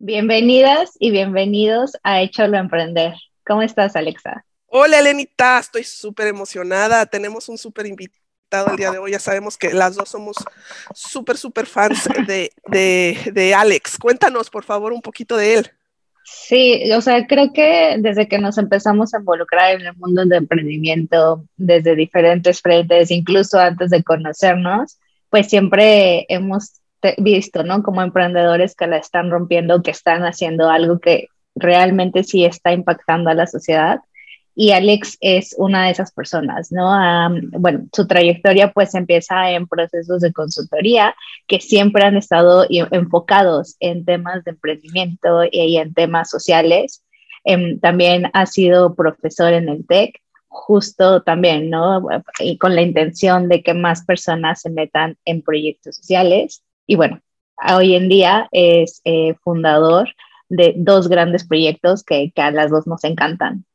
Bienvenidas y bienvenidos a Échalo a Emprender. ¿Cómo estás, Alexa? Hola, Elenita. Estoy súper emocionada. Tenemos un súper invitado el día de hoy. Ya sabemos que las dos somos súper, súper fans de, de, Alex. Cuéntanos, por favor, un poquito de él. Sí, o sea, creo que desde que nos empezamos a involucrar en el mundo del emprendimiento, desde diferentes frentes, incluso antes de conocernos, pues siempre hemos visto, ¿no? Como emprendedores que la están rompiendo, que están haciendo algo que realmente sí está impactando a la sociedad. Y Alex es una de esas personas, ¿no? bueno, su trayectoria pues empieza en procesos de consultoría que siempre han estado enfocados en temas de emprendimiento y en temas sociales. Em, también ha sido profesor en el TEC, justo también, ¿no? Y con la intención de que más personas se metan en proyectos sociales. Y bueno, hoy en día es eh, fundador de dos grandes proyectos que, que a las dos nos encantan.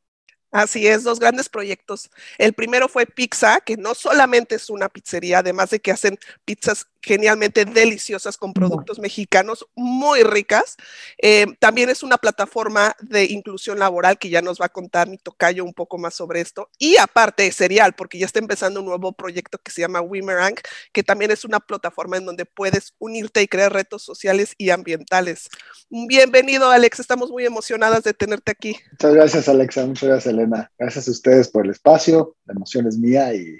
Así es, dos grandes proyectos. El primero fue Pizza, que no solamente es una pizzería, además de que hacen pizzas genialmente deliciosas con productos mexicanos muy ricas. Eh, también es una plataforma de inclusión laboral que ya nos va a contar mi tocayo un poco más sobre esto. Y aparte, serial, porque ya está empezando un nuevo proyecto que se llama Wimerang, que también es una plataforma en donde puedes unirte y crear retos sociales y ambientales. Bienvenido, Alex. Estamos muy emocionadas de tenerte aquí. Muchas gracias, Alexa. Muchas gracias, Gracias a ustedes por el espacio. La emoción es mía y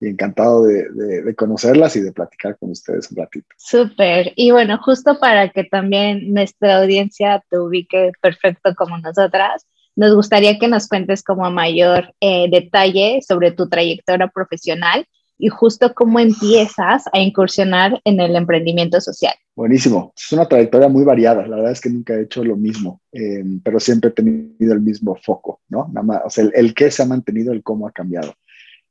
y encantado de, conocerlas y de platicar con ustedes un ratito. Súper. Y bueno, justo para que también nuestra audiencia te ubique perfecto como nosotras, nos gustaría que nos cuentes como mayor eh, detalle sobre tu trayectoria profesional y justo cómo empiezas a incursionar en el emprendimiento social. Buenísimo. Es una trayectoria muy variada. La verdad es que nunca he hecho lo mismo, eh, pero siempre he tenido el mismo foco, ¿no? Nada más, o sea, el, el qué se ha mantenido, el cómo ha cambiado.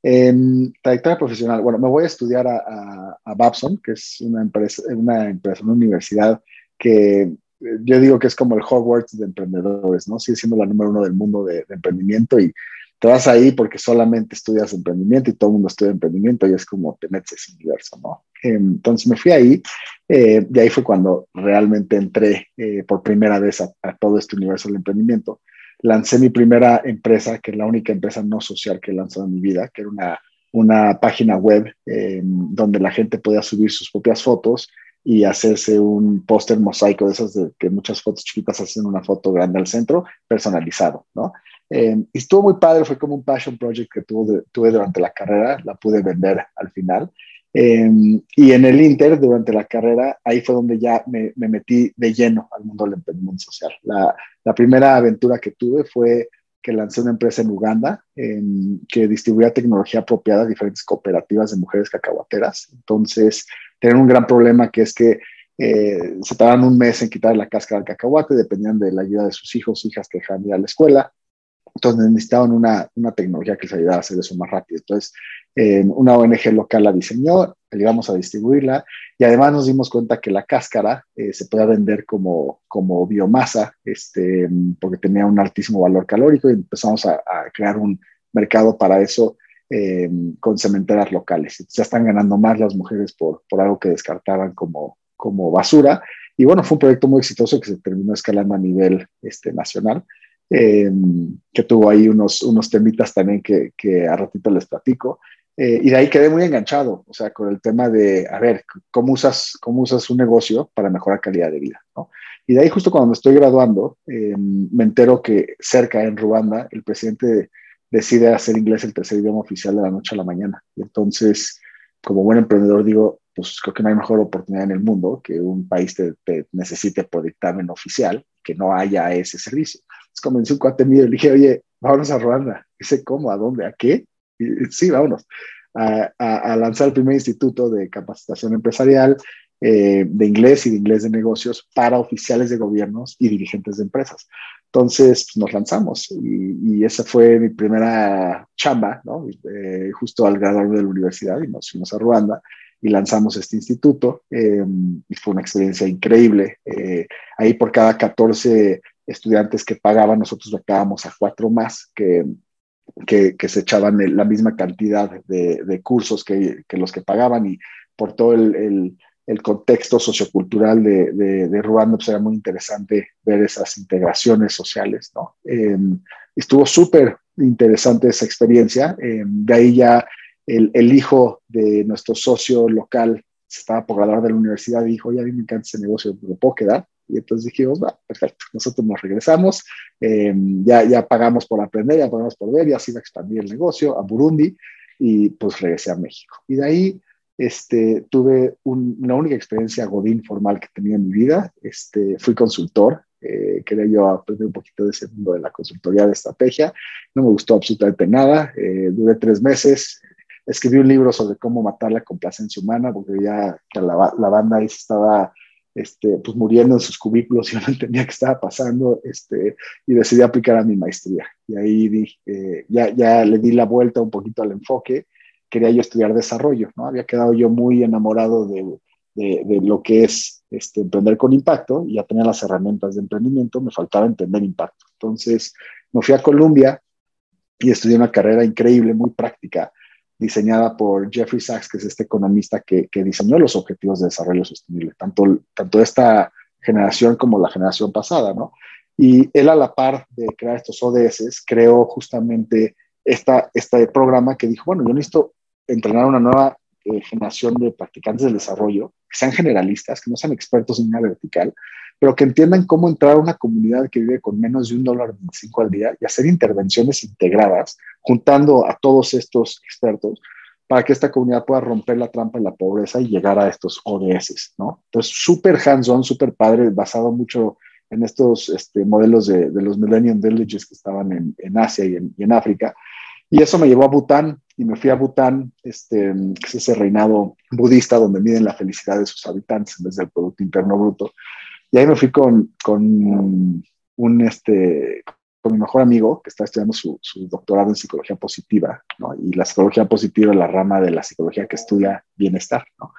En trayectoria profesional, bueno, me voy a estudiar a, a, Babson, que es una empresa, una empresa, una universidad que eh, yo digo que es como el Hogwarts de emprendedores, ¿no? Sigue siendo la número uno del mundo de, emprendimiento y te vas ahí porque solamente estudias emprendimiento y todo el mundo estudia emprendimiento y es como te ese universo, ¿no? entonces me fui ahí eh, y ahí fue cuando realmente entré eh, por primera vez a, todo este universo del emprendimiento lancé mi primera empresa, que es la única empresa no social que he lanzado en mi vida, que era una, una página web eh, donde la gente podía subir sus propias fotos y hacerse un póster mosaico de esas de que muchas fotos chiquitas hacen una foto grande al centro, personalizado, ¿no? Eh, y estuvo muy padre, fue como un passion project que tuve, tuve durante la carrera, la pude vender al final. Em, y en el Inter, durante la carrera, ahí fue donde ya me, me metí de lleno al mundo del emprendimiento social. La, la, primera aventura que tuve fue que lancé una empresa en Uganda que distribuía tecnología apropiada a diferentes cooperativas de mujeres cacahuateras. Entonces, tenían un gran problema que es que eh, se tardaban un mes en quitar la cáscara del cacahuate, dependían de la ayuda de sus hijos, hijas que dejaban de ir a la escuela. Entonces necesitaban una, una tecnología que les ayudara a hacer eso más rápido. Entonces, eh, una ONG local la diseñó, ayudamos a distribuirla y además nos dimos cuenta que la cáscara eh, se podía vender como, como biomasa, este, porque tenía un altísimo valor calórico y empezamos a, crear un mercado para eso eh, con cementeras locales. Ya están ganando más las mujeres por, por algo que descartaban como, como basura. Y bueno, fue un proyecto muy exitoso que se terminó escalando a nivel este, nacional. Eh, que tuvo ahí unos, unos temitas también que, que a ratito les platico. Eh, y de ahí quedé muy enganchado, o sea, con el tema de, a ver, ¿cómo usas, cómo usas un negocio para mejorar calidad de vida? ¿no? Y de ahí justo cuando me estoy graduando, eh, me entero que cerca en Ruanda el presidente decide hacer inglés el tercer idioma oficial de la noche a la mañana. Y entonces, como buen emprendedor, digo, pues creo que no hay mejor oportunidad en el mundo que un país te, necesite por dictamen oficial, que no haya ese servicio. Entonces convencí un cuate mío y le dije, oye, vámonos a Ruanda. Dice, ¿cómo? ¿A dónde? ¿A qué? sí, vámonos. A, lanzar el primer instituto de capacitación empresarial eh, de inglés y de inglés de negocios para oficiales de gobiernos y dirigentes de empresas. Entonces pues, nos lanzamos y, esa fue mi primera chamba, ¿no? Eh, justo al graduarme de la universidad y nos fuimos a Ruanda y lanzamos este instituto em, y fue una experiencia increíble. Eh, ahí por cada 14 estudiantes que pagaban, nosotros becábamos a cuatro más que, que, se echaban la misma cantidad de, de cursos que, que, los que pagaban y por todo el, el, contexto sociocultural de, de, Ruanda, pues era muy interesante ver esas integraciones sociales, ¿no? Em, estuvo súper interesante esa experiencia. Em, de ahí ya el, el, hijo de nuestro socio local estaba por graduar de la universidad y dijo, oye, a mí me encanta ese negocio, ¿me puedo quedar? Y entonces dijimos, va, perfecto, nosotros nos regresamos, eh, ya, ya pagamos por aprender, ya pagamos por ver, ya se iba a expandir el negocio a Burundi y pues regresé a México. Y de ahí este, tuve una única experiencia godín formal que tenía en mi vida, este, fui consultor, eh, quería yo aprender un poquito de ese mundo de la consultoría de estrategia, no me gustó absolutamente nada, eh, duré tres meses, escribí un libro sobre cómo matar la complacencia humana, porque ya la, la banda ahí estaba este, pues muriendo en sus cubículos yo no entendía qué estaba pasando, este, y decidí aplicar a mi maestría. Y ahí dije, ya, le di la vuelta un poquito al enfoque, quería yo estudiar desarrollo, ¿no? Había quedado yo muy enamorado de lo que es este, emprender con impacto, y ya tenía las herramientas de emprendimiento, me faltaba entender impacto. Entonces me fui a Colombia y estudié una carrera increíble, muy práctica, diseñada por Jeffrey Sachs, que es este economista que, diseñó los objetivos de desarrollo sostenible, tanto, tanto esta generación como la generación pasada, ¿no? Y él a la par de crear estos ODS, creó justamente esta, este programa que dijo, bueno, yo necesito entrenar una nueva eh, generación de practicantes del desarrollo, que sean generalistas, que no sean expertos en una vertical, pero que entiendan cómo entrar a una comunidad que vive con menos de un dólar 25 al día y hacer intervenciones integradas, juntando a todos estos expertos para que esta comunidad pueda romper la trampa de la pobreza y llegar a estos ODS, ¿no? Entonces, súper hands-on, súper padre, basado mucho en estos este, modelos de, los Millennium Villages que estaban en, en Asia y en, y en, África. Y eso me llevó a Bután y me fui a Bután, este, que es ese reinado budista donde miden la felicidad de sus habitantes en vez del Producto Interno Bruto. Y ahí me fui con, con un, este, con mi mejor amigo que está estudiando su, su doctorado en psicología positiva, ¿no? Y la psicología positiva es la rama de la psicología que estudia bienestar, ¿no?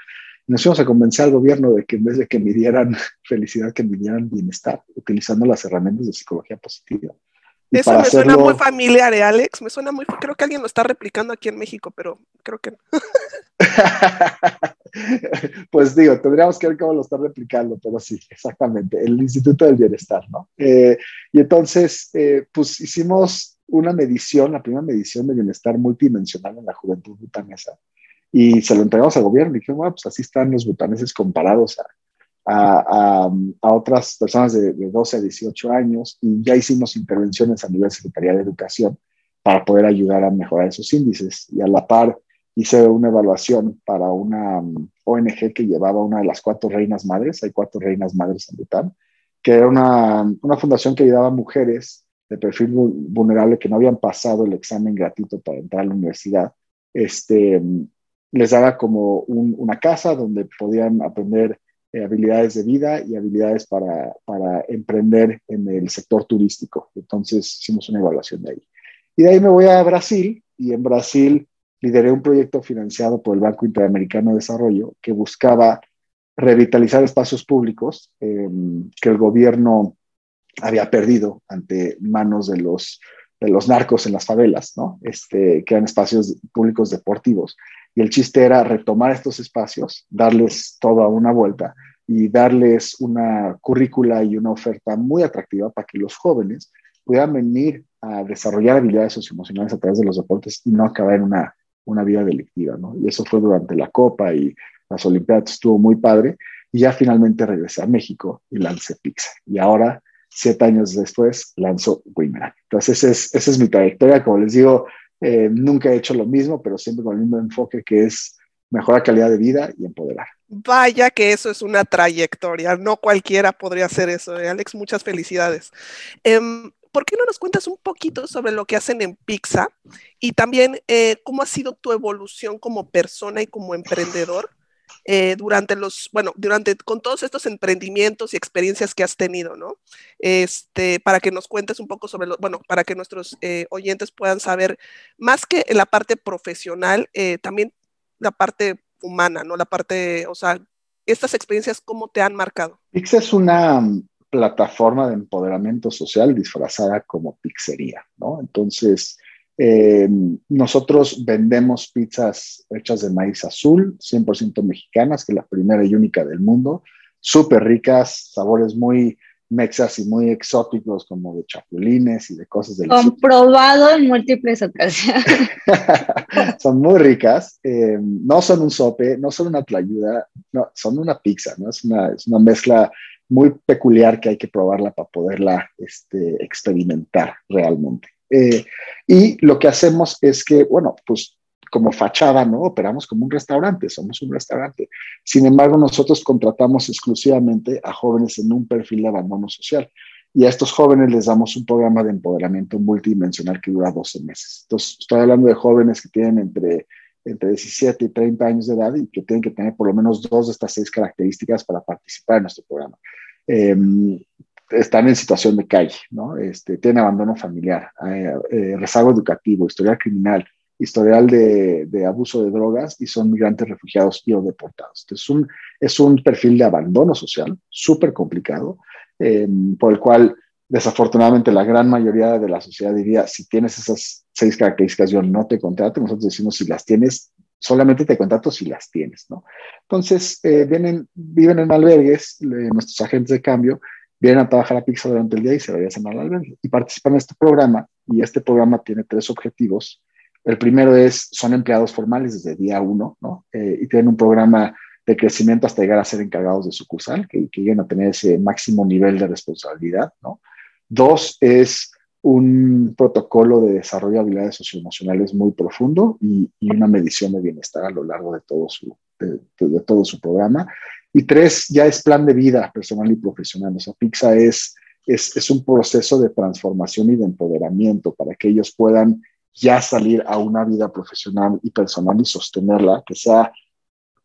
Y nos fuimos a convencer al gobierno de que en vez de que midieran felicidad, que midieran bienestar, utilizando las herramientas de psicología positiva. Eso me suena muy familiar, ¿eh, Alex? Me suena muy. Creo que alguien lo está replicando aquí en México, pero creo que no. pues digo, tendríamos que ver cómo lo está replicando, pero sí, exactamente, el Instituto del Bienestar, ¿no? Eh, y entonces, eh, pues hicimos una medición, la primera medición de bienestar multidimensional en la juventud butanesa, y se lo entregamos al gobierno y dijimos, bueno, pues así están los butaneses comparados a, a, otras personas de, de, 12 a 18 años y ya hicimos intervenciones a nivel Secretaría de Educación para poder ayudar a mejorar esos índices. Y a la par hice una evaluación para una um, ONG que llevaba una de las cuatro reinas madres, hay cuatro reinas madres en Bután, que era una, una fundación que ayudaba a mujeres de perfil vulnerable que no habían pasado el examen gratuito para entrar a la universidad. Este, les daba como un, una casa donde podían aprender eh, habilidades de vida y habilidades para, para, emprender en el sector turístico. Entonces hicimos una evaluación de ahí. Y de ahí me voy a Brasil y en Brasil lideré un proyecto financiado por el Banco Interamericano de Desarrollo que buscaba revitalizar espacios públicos eh, que el gobierno había perdido ante manos de los, de los narcos en las favelas, ¿no? Este, que eran espacios públicos deportivos. Y el chiste era retomar estos espacios, darles toda una vuelta y darles una currícula y una oferta muy atractiva para que los jóvenes puedan venir a desarrollar habilidades socioemocionales a través de los deportes y no acabar en una, una vida delictiva, ¿no? Y eso fue durante la Copa y las Olimpiadas, estuvo muy padre. Y ya finalmente regresé a México y lancé Pizza. Y ahora, siete años después, lanzo Wimeran. Entonces, es, esa es mi trayectoria. Como les digo, eh, nunca he hecho lo mismo, pero siempre con el mismo enfoque que es mejorar calidad de vida y empoderar. Vaya que eso es una trayectoria, no cualquiera podría hacer eso. ¿eh? Alex, muchas felicidades. Um, ¿Por qué no nos cuentas un poquito sobre lo que hacen en Pizza y también eh, cómo ha sido tu evolución como persona y como emprendedor eh, durante los, bueno, durante, con todos estos emprendimientos y experiencias que has tenido, ¿no? Este, para que nos cuentes un poco sobre, lo, bueno, para que nuestros eh, oyentes puedan saber, más que en la parte profesional, eh, también la parte humana, ¿no? La parte, o sea, estas experiencias, ¿cómo te han marcado? Pix es una mm, plataforma de empoderamiento social disfrazada como pizzería, ¿no? Entonces, eh, nosotros vendemos pizzas hechas de maíz azul, 100% mexicanas, que es la primera y única del mundo, súper ricas, sabores muy mexas y muy exóticos, como de chapulines y de cosas del Comprobado en múltiples ocasiones. son muy ricas, eh, no son un sope, no son una tlayuda, no, son una pizza, ¿no? Es una, es una mezcla muy peculiar que hay que probarla para poderla este, experimentar realmente. Eh, y lo que hacemos es que, bueno, pues como fachada, ¿no? Operamos como un restaurante, somos un restaurante. Sin embargo, nosotros contratamos exclusivamente a jóvenes en un perfil de abandono social. Y a estos jóvenes les damos un programa de empoderamiento multidimensional que dura 12 meses. Entonces, estoy hablando de jóvenes que tienen entre, entre 17 y 30 años de edad y que tienen que tener por lo menos dos de estas seis características para participar en nuestro programa. Eh, están en situación de calle, ¿no? Este, tienen abandono familiar, eh, eh, rezago educativo, historial criminal, historial de, de, abuso de drogas y son migrantes refugiados y o deportados. Entonces, un, es un perfil de abandono social súper complicado, em, por el cual desafortunadamente la gran mayoría de la sociedad diría, si tienes esas seis características, yo no te contrato. Nosotros decimos, si las tienes, solamente te contrato si las tienes, ¿no? Entonces, eh, vienen, viven en albergues, nuestros agentes de cambio, vienen a trabajar a Pixar durante el día y se regresan al albergue y participan en este programa. Y este programa tiene tres objetivos. El primero es, son empleados formales desde día uno, ¿no? Eh, y tienen un programa de crecimiento hasta llegar a ser encargados de sucursal, que, que lleguen a tener ese máximo nivel de responsabilidad, ¿no? Dos es un protocolo de desarrollo de habilidades socioemocionales muy profundo y, una medición de bienestar a lo largo de todo su, de todo su programa. Y tres, ya es plan de vida personal y profesional. O sea, PIXA es, es, es un proceso de transformación y de empoderamiento para que ellos puedan ya salir a una vida profesional y personal y sostenerla, que sea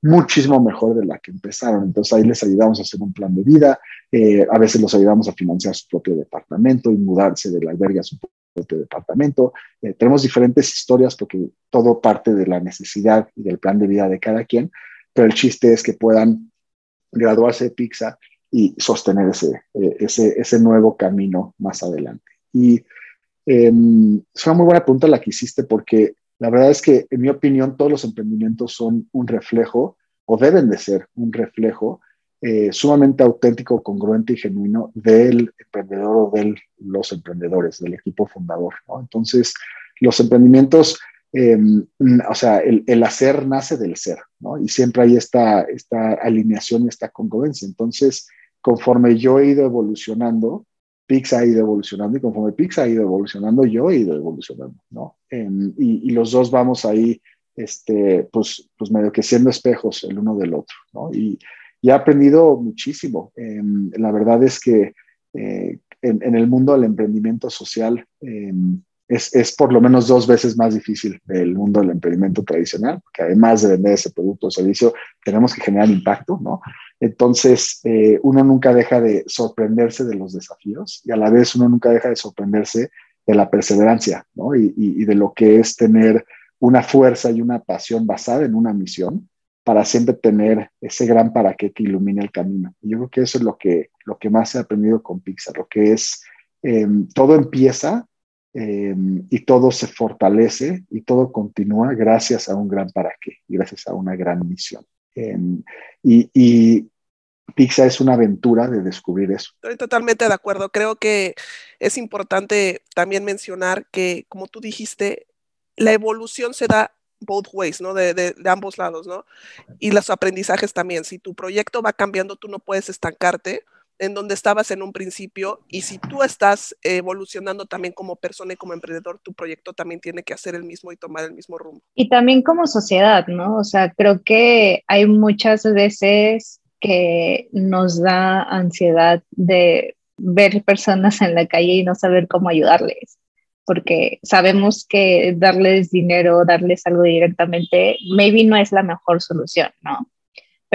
muchísimo mejor de la que empezaron. Entonces ahí les ayudamos a hacer un plan de vida, eh, a veces los ayudamos a financiar su propio departamento y mudarse del albergue a su propio departamento. Eh, tenemos diferentes historias porque todo parte de la necesidad y del plan de vida de cada quien, pero el chiste es que puedan graduarse de PIXA y sostener ese, eh, ese, ese nuevo camino más adelante. Y eh, es una muy buena pregunta la que hiciste porque la verdad es que, en mi opinión, todos los emprendimientos son un reflejo o deben de ser un reflejo eh, sumamente auténtico, congruente y genuino del emprendedor o de los emprendedores, del equipo fundador. Entonces, los emprendimientos Em, o sea, el, hacer nace del ser, Y siempre hay esta, esta alineación y esta congruencia. Entonces, conforme yo he ido evolucionando, Pix ha ido evolucionando y conforme Pix ha ido evolucionando, yo he ido evolucionando, ¿no? Em, y, los dos vamos ahí, este, pues, pues medio que siendo espejos el uno del otro, ¿no? Y, he aprendido muchísimo. Em, la verdad es que eh, en, en, el mundo del emprendimiento social, es, es, por lo menos dos veces más difícil el mundo del emprendimiento tradicional, que además de vender ese producto o servicio, tenemos que generar impacto, ¿no? Entonces, eh, uno nunca deja de sorprenderse de los desafíos y a la vez uno nunca deja de sorprenderse de la perseverancia, ¿no? Y, y, de lo que es tener una fuerza y una pasión basada en una misión para siempre tener ese gran para qué que ilumine el camino. Y yo creo que eso es lo que, lo que más he aprendido con Pixar, lo que es, eh, todo empieza Em, y todo se fortalece y todo continúa gracias a un gran para qué, gracias a una gran misión. Em, y, y Pizza es una aventura de descubrir eso. Estoy totalmente de acuerdo. Creo que es importante también mencionar que, como tú dijiste, la evolución se da both ways, ¿no? De, de, de, ambos lados, ¿no? Y los aprendizajes también. Si tu proyecto va cambiando, tú no puedes estancarte en donde estabas en un principio y si tú estás evolucionando también como persona y como emprendedor, tu proyecto también tiene que hacer el mismo y tomar el mismo rumbo. Y también como sociedad, ¿no? O sea, creo que hay muchas veces que nos da ansiedad de ver personas en la calle y no saber cómo ayudarles, porque sabemos que darles dinero, darles algo directamente, maybe no es la mejor solución, ¿no?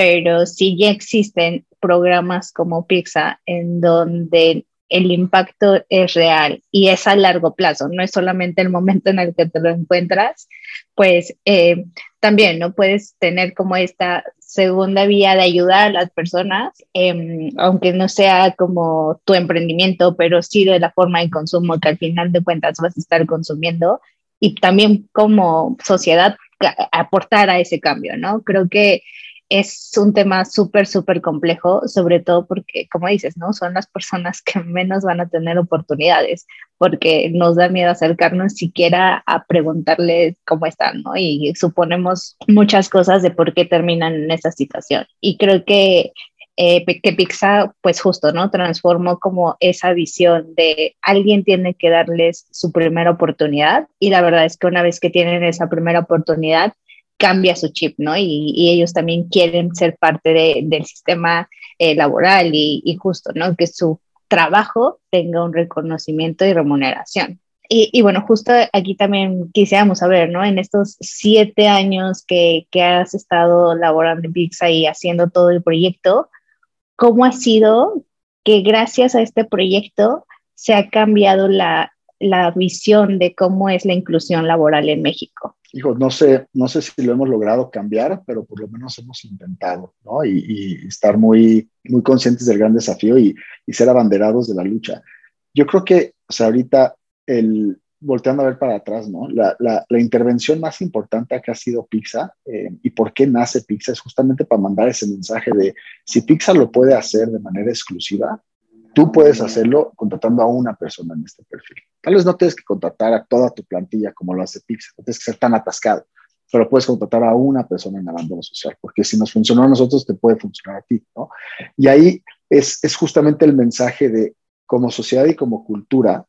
pero sí ya existen programas como Pizza en donde el impacto es real y es a largo plazo, no es solamente el momento en el que te lo encuentras, pues eh, también no puedes tener como esta segunda vía de ayudar a las personas, em, aunque no sea como tu emprendimiento, pero sí de la forma de consumo que al final de cuentas vas a estar consumiendo y también como sociedad aportar a ese cambio, ¿no? Creo que es un tema súper, súper complejo, sobre todo porque, como dices, ¿no? Son las personas que menos van a tener oportunidades, porque nos da miedo acercarnos siquiera a preguntarles cómo están, ¿no? Y suponemos muchas cosas de por qué terminan en esa situación. Y creo que eh, que Pixar, pues justo, ¿no? Transformó como esa visión de alguien tiene que darles su primera oportunidad y la verdad es que una vez que tienen esa primera oportunidad, cambia su chip, ¿no? Y, ellos también quieren ser parte del sistema eh, laboral y, justo, ¿no? Que su trabajo tenga un reconocimiento y remuneración. Y, bueno, justo aquí también quisiéramos saber, ¿no? En estos siete años que, que has estado laborando en Pizza y haciendo todo el proyecto, ¿cómo ha sido que gracias a este proyecto se ha cambiado la visión de cómo es la inclusión laboral en México? Hijo, no sé, no sé si lo hemos logrado cambiar, pero por lo menos hemos intentado, ¿no? Y, estar muy, muy conscientes del gran desafío y, ser abanderados de la lucha. Yo creo que, o sea, ahorita, el, volteando a ver para atrás, ¿no? La, intervención más importante que ha sido Pizza eh, y por qué nace Pizza es justamente para mandar ese mensaje de si Pizza lo puede hacer de manera exclusiva, Tú puedes hacerlo contratando a una persona en este perfil. Tal vez no tienes que contratar a toda tu plantilla como lo hace Pixel, no tienes que ser tan atascado, pero puedes contratar a una persona en abandono social, porque si nos funcionó a nosotros, te puede funcionar a ti, ¿no? Y ahí es, es justamente el mensaje de como sociedad y como cultura,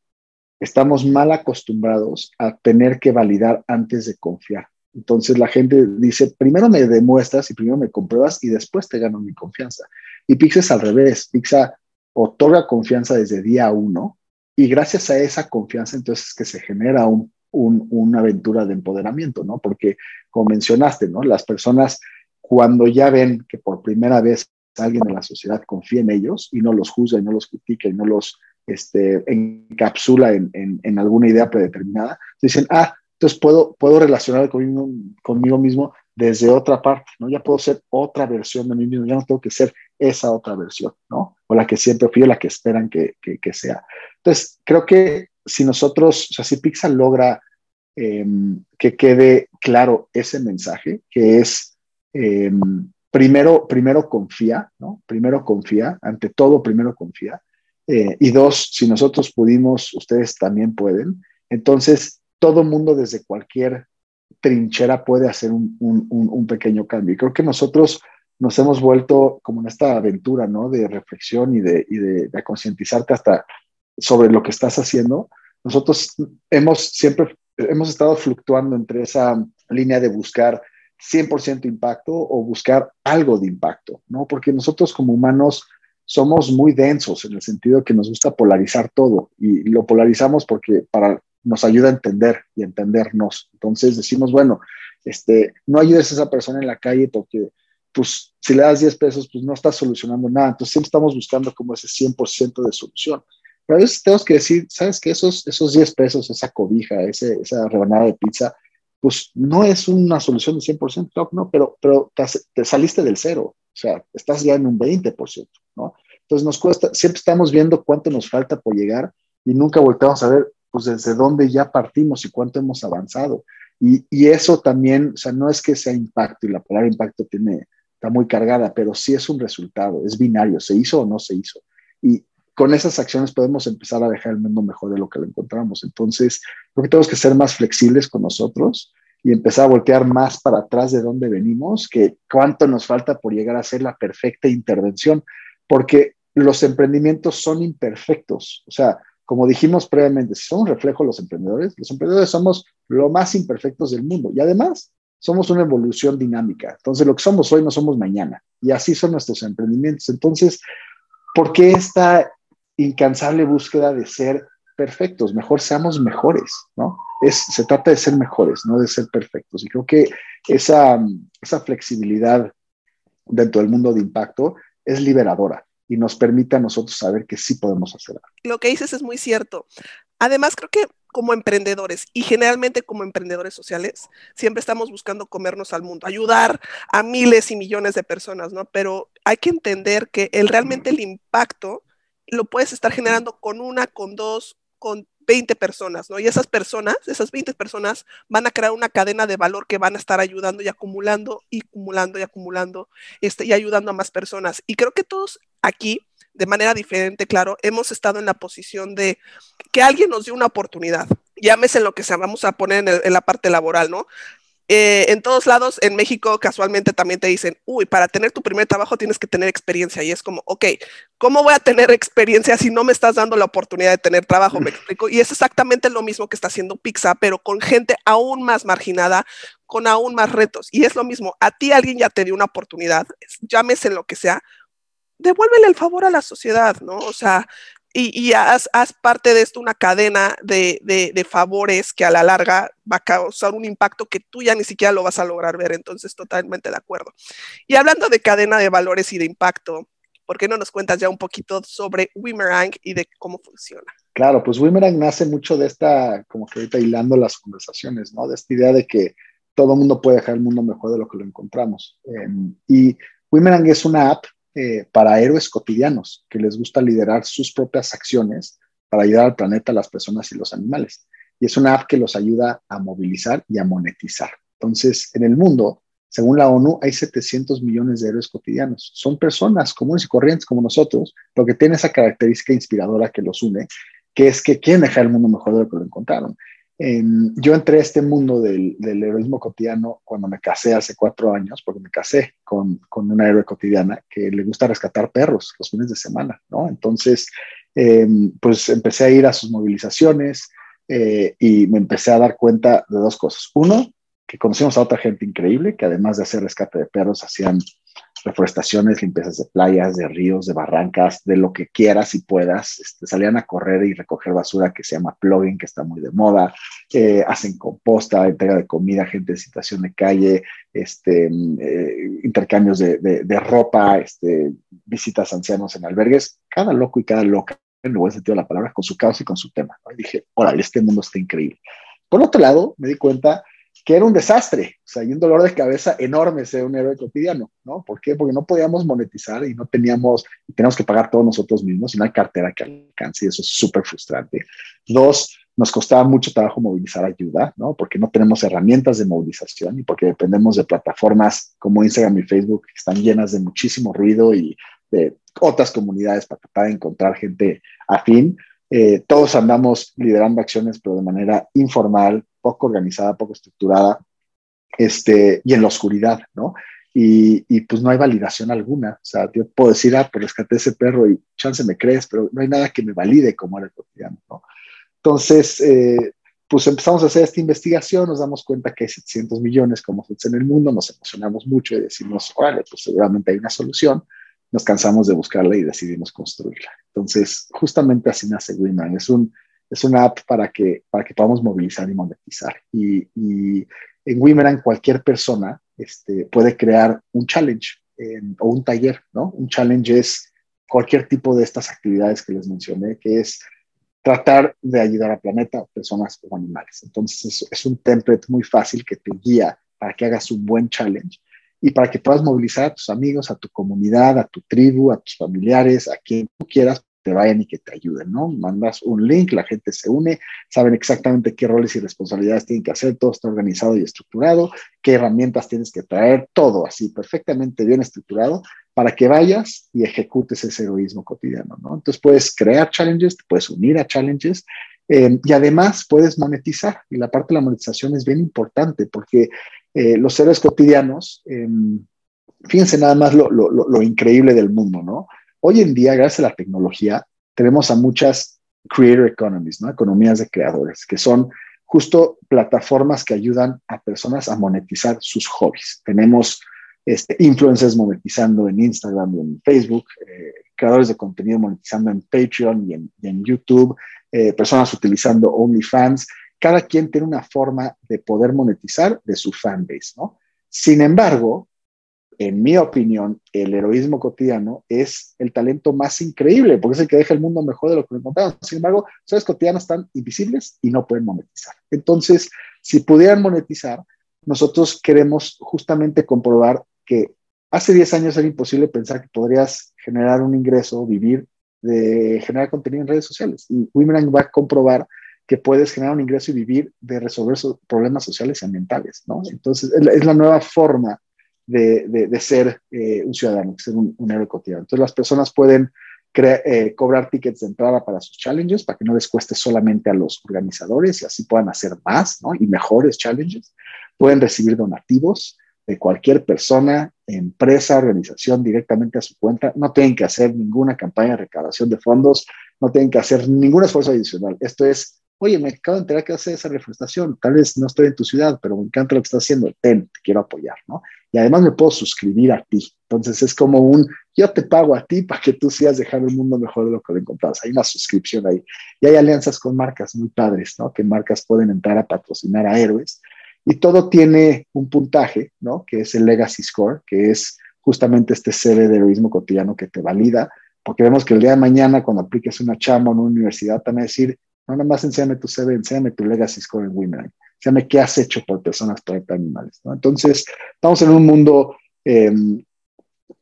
estamos mal acostumbrados a tener que validar antes de confiar. Entonces la gente dice, primero me demuestras y primero me compruebas y después te gano mi confianza. Y Pixel es al revés. Pixel otorga confianza desde día uno y gracias a esa confianza entonces que se genera un, una aventura de empoderamiento, ¿no? Porque como mencionaste, ¿no? Las personas cuando ya ven que por primera vez alguien en la sociedad confía en ellos y no los juzga y no los critica y no los este, encapsula en, en, alguna idea predeterminada, dicen, ah, entonces puedo, puedo relacionar conmigo, conmigo mismo desde otra parte, ¿no? Ya puedo ser otra versión de mí mismo, ya no tengo que ser esa otra versión, ¿no? O la que siempre fui o la que esperan que, que, sea. Entonces, creo que si nosotros, o sea, si Pixar logra em, que quede claro ese mensaje, que es, em, primero, primero confía, ¿no? Primero confía, ante todo, primero confía. Eh, y dos, si nosotros pudimos, ustedes también pueden. Entonces, todo mundo desde cualquier trinchera puede hacer un, un, un, pequeño cambio. Y creo que nosotros nos hemos vuelto como en esta aventura, ¿no? De reflexión y de, y de, de concientizarte hasta sobre lo que estás haciendo. Nosotros hemos siempre, hemos estado fluctuando entre esa línea de buscar 100% impacto o buscar algo de impacto, ¿no? Porque nosotros como humanos somos muy densos en el sentido que nos gusta polarizar todo y lo polarizamos porque para nos ayuda a entender y entendernos. Entonces decimos, bueno, este, no ayudes a esa persona en la calle porque, pues, si le das 10 pesos, pues no estás solucionando nada. Entonces siempre estamos buscando como ese 100% de solución. Pero a veces tenemos que decir, ¿sabes qué? Esos, esos 10 pesos, esa cobija, ese, esa rebanada de pizza, pues no es una solución de 100%, no, pero, pero te, saliste del cero, o sea, estás ya en un 20%, ¿no? Entonces nos cuesta, siempre estamos viendo cuánto nos falta por llegar y nunca volteamos a ver pues desde dónde ya partimos y cuánto hemos avanzado. Y, y, eso también, o sea, no es que sea impacto, y la palabra impacto tiene, está muy cargada, pero sí es un resultado, es binario, se hizo o no se hizo. Y con esas acciones podemos empezar a dejar el mundo mejor de lo que lo encontramos. Entonces, creo que tenemos que ser más flexibles con nosotros y empezar a voltear más para atrás de dónde venimos, que cuánto nos falta por llegar a ser la perfecta intervención, porque los emprendimientos son imperfectos. O sea, como dijimos previamente, somos un reflejo de los emprendedores, los emprendedores somos lo más imperfectos del mundo y además somos una evolución dinámica. Entonces, lo que somos hoy no somos mañana y así son nuestros emprendimientos. Entonces, ¿por qué esta incansable búsqueda de ser perfectos? Mejor seamos mejores, ¿no? Es, se trata de ser mejores, no de ser perfectos. Y creo que esa, esa flexibilidad dentro del mundo de impacto es liberadora y nos permite a nosotros saber que sí podemos hacer algo. Lo que dices es muy cierto. Además, creo que como emprendedores y generalmente como emprendedores sociales, siempre estamos buscando comernos al mundo, ayudar a miles y millones de personas, ¿no? Pero hay que entender que el, realmente el impacto lo puedes estar generando con una, con dos, con 20 personas, ¿no? Y esas personas, esas 20 personas van a crear una cadena de valor que van a estar ayudando y acumulando y acumulando y acumulando este, y ayudando a más personas. Y creo que todos aquí de manera diferente, claro, hemos estado en la posición de que alguien nos dio una oportunidad, llámese en lo que se vamos a poner en, la parte laboral, ¿no? Eh, en todos lados, en México casualmente también te dicen, uy, para tener tu primer trabajo tienes que tener experiencia. Y es como, ok, ¿cómo voy a tener experiencia si no me estás dando la oportunidad de tener trabajo? Me explico. Y es exactamente lo mismo que está haciendo Pizza, pero con gente aún más marginada, con aún más retos. Y es lo mismo, a ti alguien ya te dio una oportunidad, llámese en lo que sea, devuélvele el favor a la sociedad, ¿no? O sea, y, haz, parte de esto una cadena de, de, favores que a la larga va a causar un impacto que tú ya ni siquiera lo vas a lograr ver. Entonces, totalmente de acuerdo. Y hablando de cadena de valores y de impacto, ¿por qué no nos cuentas ya un poquito sobre Wimerang y de cómo funciona? Claro, pues Wimerang nace mucho de esta, como que ahorita hilando las conversaciones, ¿no? De esta idea de que todo mundo puede dejar el mundo mejor de lo que lo encontramos. Em, y Wimerang es una app eh, para héroes cotidianos que les gusta liderar sus propias acciones para ayudar al planeta, a las personas y los animales. Y es una app que los ayuda a movilizar y a monetizar. Entonces, en el mundo, según la ONU, hay 700 millones de héroes cotidianos. Son personas comunes y corrientes como nosotros, pero que tienen esa característica inspiradora que los une, que es que quieren dejar el mundo mejor de lo que lo encontraron yo entré a este mundo del, heroísmo cotidiano cuando me casé hace cuatro años, porque me casé con, una héroe cotidiana que le gusta rescatar perros los fines de semana, ¿no? Entonces, em, pues empecé a ir a sus movilizaciones eh, y me empecé a dar cuenta de dos cosas. Uno, que conocimos a otra gente increíble que además de hacer rescate de perros, hacían reforestaciones, limpiezas de playas, de ríos, de barrancas, de lo que quieras y puedas. Este, salían a correr y recoger basura que se llama plugging, que está muy de moda. Eh, hacen composta, entrega de comida, gente en situación de calle, este, eh, intercambios de, ropa, este, visitas ancianos en albergues. Cada loco y cada loca, en el buen sentido de la palabra, con su causa y con su tema. Y dije, órale, este mundo está increíble. Por otro lado, me di cuenta que era un desastre, o sea, y un dolor de cabeza enorme ser un héroe cotidiano, ¿no? ¿Por qué? Porque no podíamos monetizar y no teníamos, teníamos que pagar todos nosotros mismos hay cartera que alcance y eso es súper frustrante. Dos, nos costaba mucho trabajo movilizar ayuda, ¿no? Porque no tenemos herramientas de movilización y porque dependemos de plataformas como Instagram y Facebook que están llenas de muchísimo ruido y de otras comunidades para tratar de encontrar gente afín. Eh, todos andamos liderando acciones, pero de manera informal, poco organizada, poco estructurada, este, y en la oscuridad, ¿no? Y, y, pues no hay validación alguna. O sea, yo puedo decir, ah, pero rescaté ese perro y chance me crees, pero no hay nada que me valide como era el cotidiano, ¿no? Entonces, eh, pues empezamos a hacer esta investigación, nos damos cuenta que hay 700 millones como en el mundo, nos emocionamos mucho y decimos, órale, pues seguramente hay una solución nos cansamos de buscarla y decidimos construirla. Entonces, justamente así nace Wiman. Es, un, es una app para que, para que podamos movilizar y monetizar. Y, en Wimeran cualquier persona este, puede crear un challenge o un taller, ¿no? Un challenge es cualquier tipo de estas actividades que les mencioné, que es tratar de ayudar al planeta, personas o animales. Entonces, es, es un template muy fácil que te guía para que hagas un buen challenge y para que puedas movilizar a tus amigos, a tu comunidad, a tu tribu, a tus familiares, a quien tú quieras, te vayan y que te ayuden, ¿no? Mandas un link, la gente se une, saben exactamente qué roles y responsabilidades tienen que hacer, todo está organizado y estructurado, qué herramientas tienes que traer, todo así perfectamente bien estructurado para que vayas y ejecutes ese heroísmo cotidiano, ¿no? Entonces puedes crear challenges, te puedes unir a challenges eh, y además puedes monetizar. Y la parte de la monetización es bien importante porque eh, los héroes cotidianos, em, fíjense nada más lo, lo, increíble del mundo, ¿no? Hoy en día, gracias a la tecnología, tenemos a muchas creator economies, ¿no? Economías de creadores, que son justo plataformas que ayudan a personas a monetizar sus hobbies. Tenemos este, influencers monetizando en Instagram y en Facebook, eh, creadores de contenido monetizando en Patreon y en, YouTube, eh, personas utilizando OnlyFans cada quien tiene una forma de poder monetizar de su fanbase, ¿no? Sin embargo, en mi opinión, el heroísmo cotidiano es el talento más increíble, porque es el que deja el mundo mejor de lo que lo encontramos. Sin embargo, los cotidianos están invisibles y no pueden monetizar. Entonces, si pudieran monetizar, nosotros queremos justamente comprobar que hace 10 años era imposible pensar que podrías generar un ingreso, vivir de generar contenido en redes sociales. Y Women va a comprobar que puedes generar un ingreso y vivir de resolver problemas sociales y ambientales, ¿no? Entonces, es la nueva forma de, ser eh, un ciudadano, de ser un, héroe cotidiano. Entonces las personas pueden eh, cobrar tickets de entrada para sus challenges, para que no les cueste solamente a los organizadores y así puedan hacer más ¿no? y mejores challenges. Pueden recibir donativos de cualquier persona, empresa, organización directamente a su cuenta. No tienen que hacer ninguna campaña de recaudación de fondos, no tienen que hacer ningún esfuerzo adicional. Esto es oye, me acabo de enterar que hace esa reforestación, tal vez no estoy en tu ciudad, pero me encanta lo que estás haciendo, ten, te quiero apoyar, ¿no? Y además me puedo suscribir a ti. Entonces es como un, yo te pago a ti para que tú sigas dejando el mundo mejor de lo que lo encontrabas. Hay una suscripción ahí. Y hay alianzas con marcas muy padres, ¿no? Que marcas pueden entrar a patrocinar a héroes. Y todo tiene un puntaje, ¿no? Que es el Legacy Score, que es justamente este CV de heroísmo cotidiano que te valida, porque vemos que el día de mañana, cuando apliques una chamba en una universidad, te van a decir, nada más enséñame tu CV, enséñame tu legacy score en Women. Enséñame qué has hecho por personas, por animales. ¿no? Entonces, estamos en un mundo em,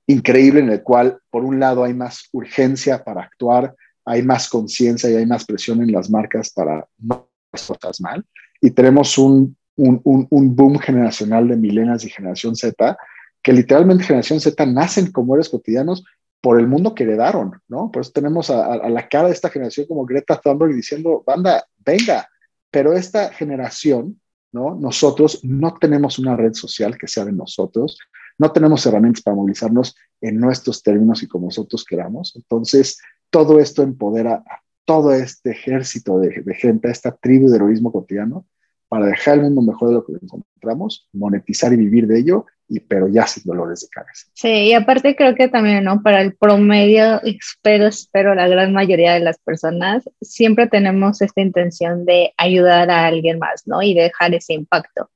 increíble en el cual, por un lado, hay más urgencia para actuar, hay más conciencia y hay más presión en las marcas para no hacer cosas mal. Y tenemos un, un, un, un boom generacional de milenias y generación Z, que literalmente generación Z nacen como héroes cotidianos por el mundo que heredaron, ¿no? Por eso tenemos a, la cara de esta generación como Greta Thunberg diciendo, banda, venga, pero esta generación, ¿no? Nosotros no tenemos una red social que sea de nosotros, no tenemos herramientas para movilizarnos en nuestros términos y como nosotros queramos. Entonces, todo esto empodera a todo este ejército de, de gente, a esta tribu de heroísmo cotidiano, para dejar el mundo mejor de lo que encontramos, monetizar y vivir de ello y, pero ya sin dolores de cabeza. Sí, y aparte creo que también, ¿no? Para el promedio, espero, espero la gran mayoría de las personas, siempre tenemos esta intención de ayudar a alguien más, ¿no? Y dejar ese impacto.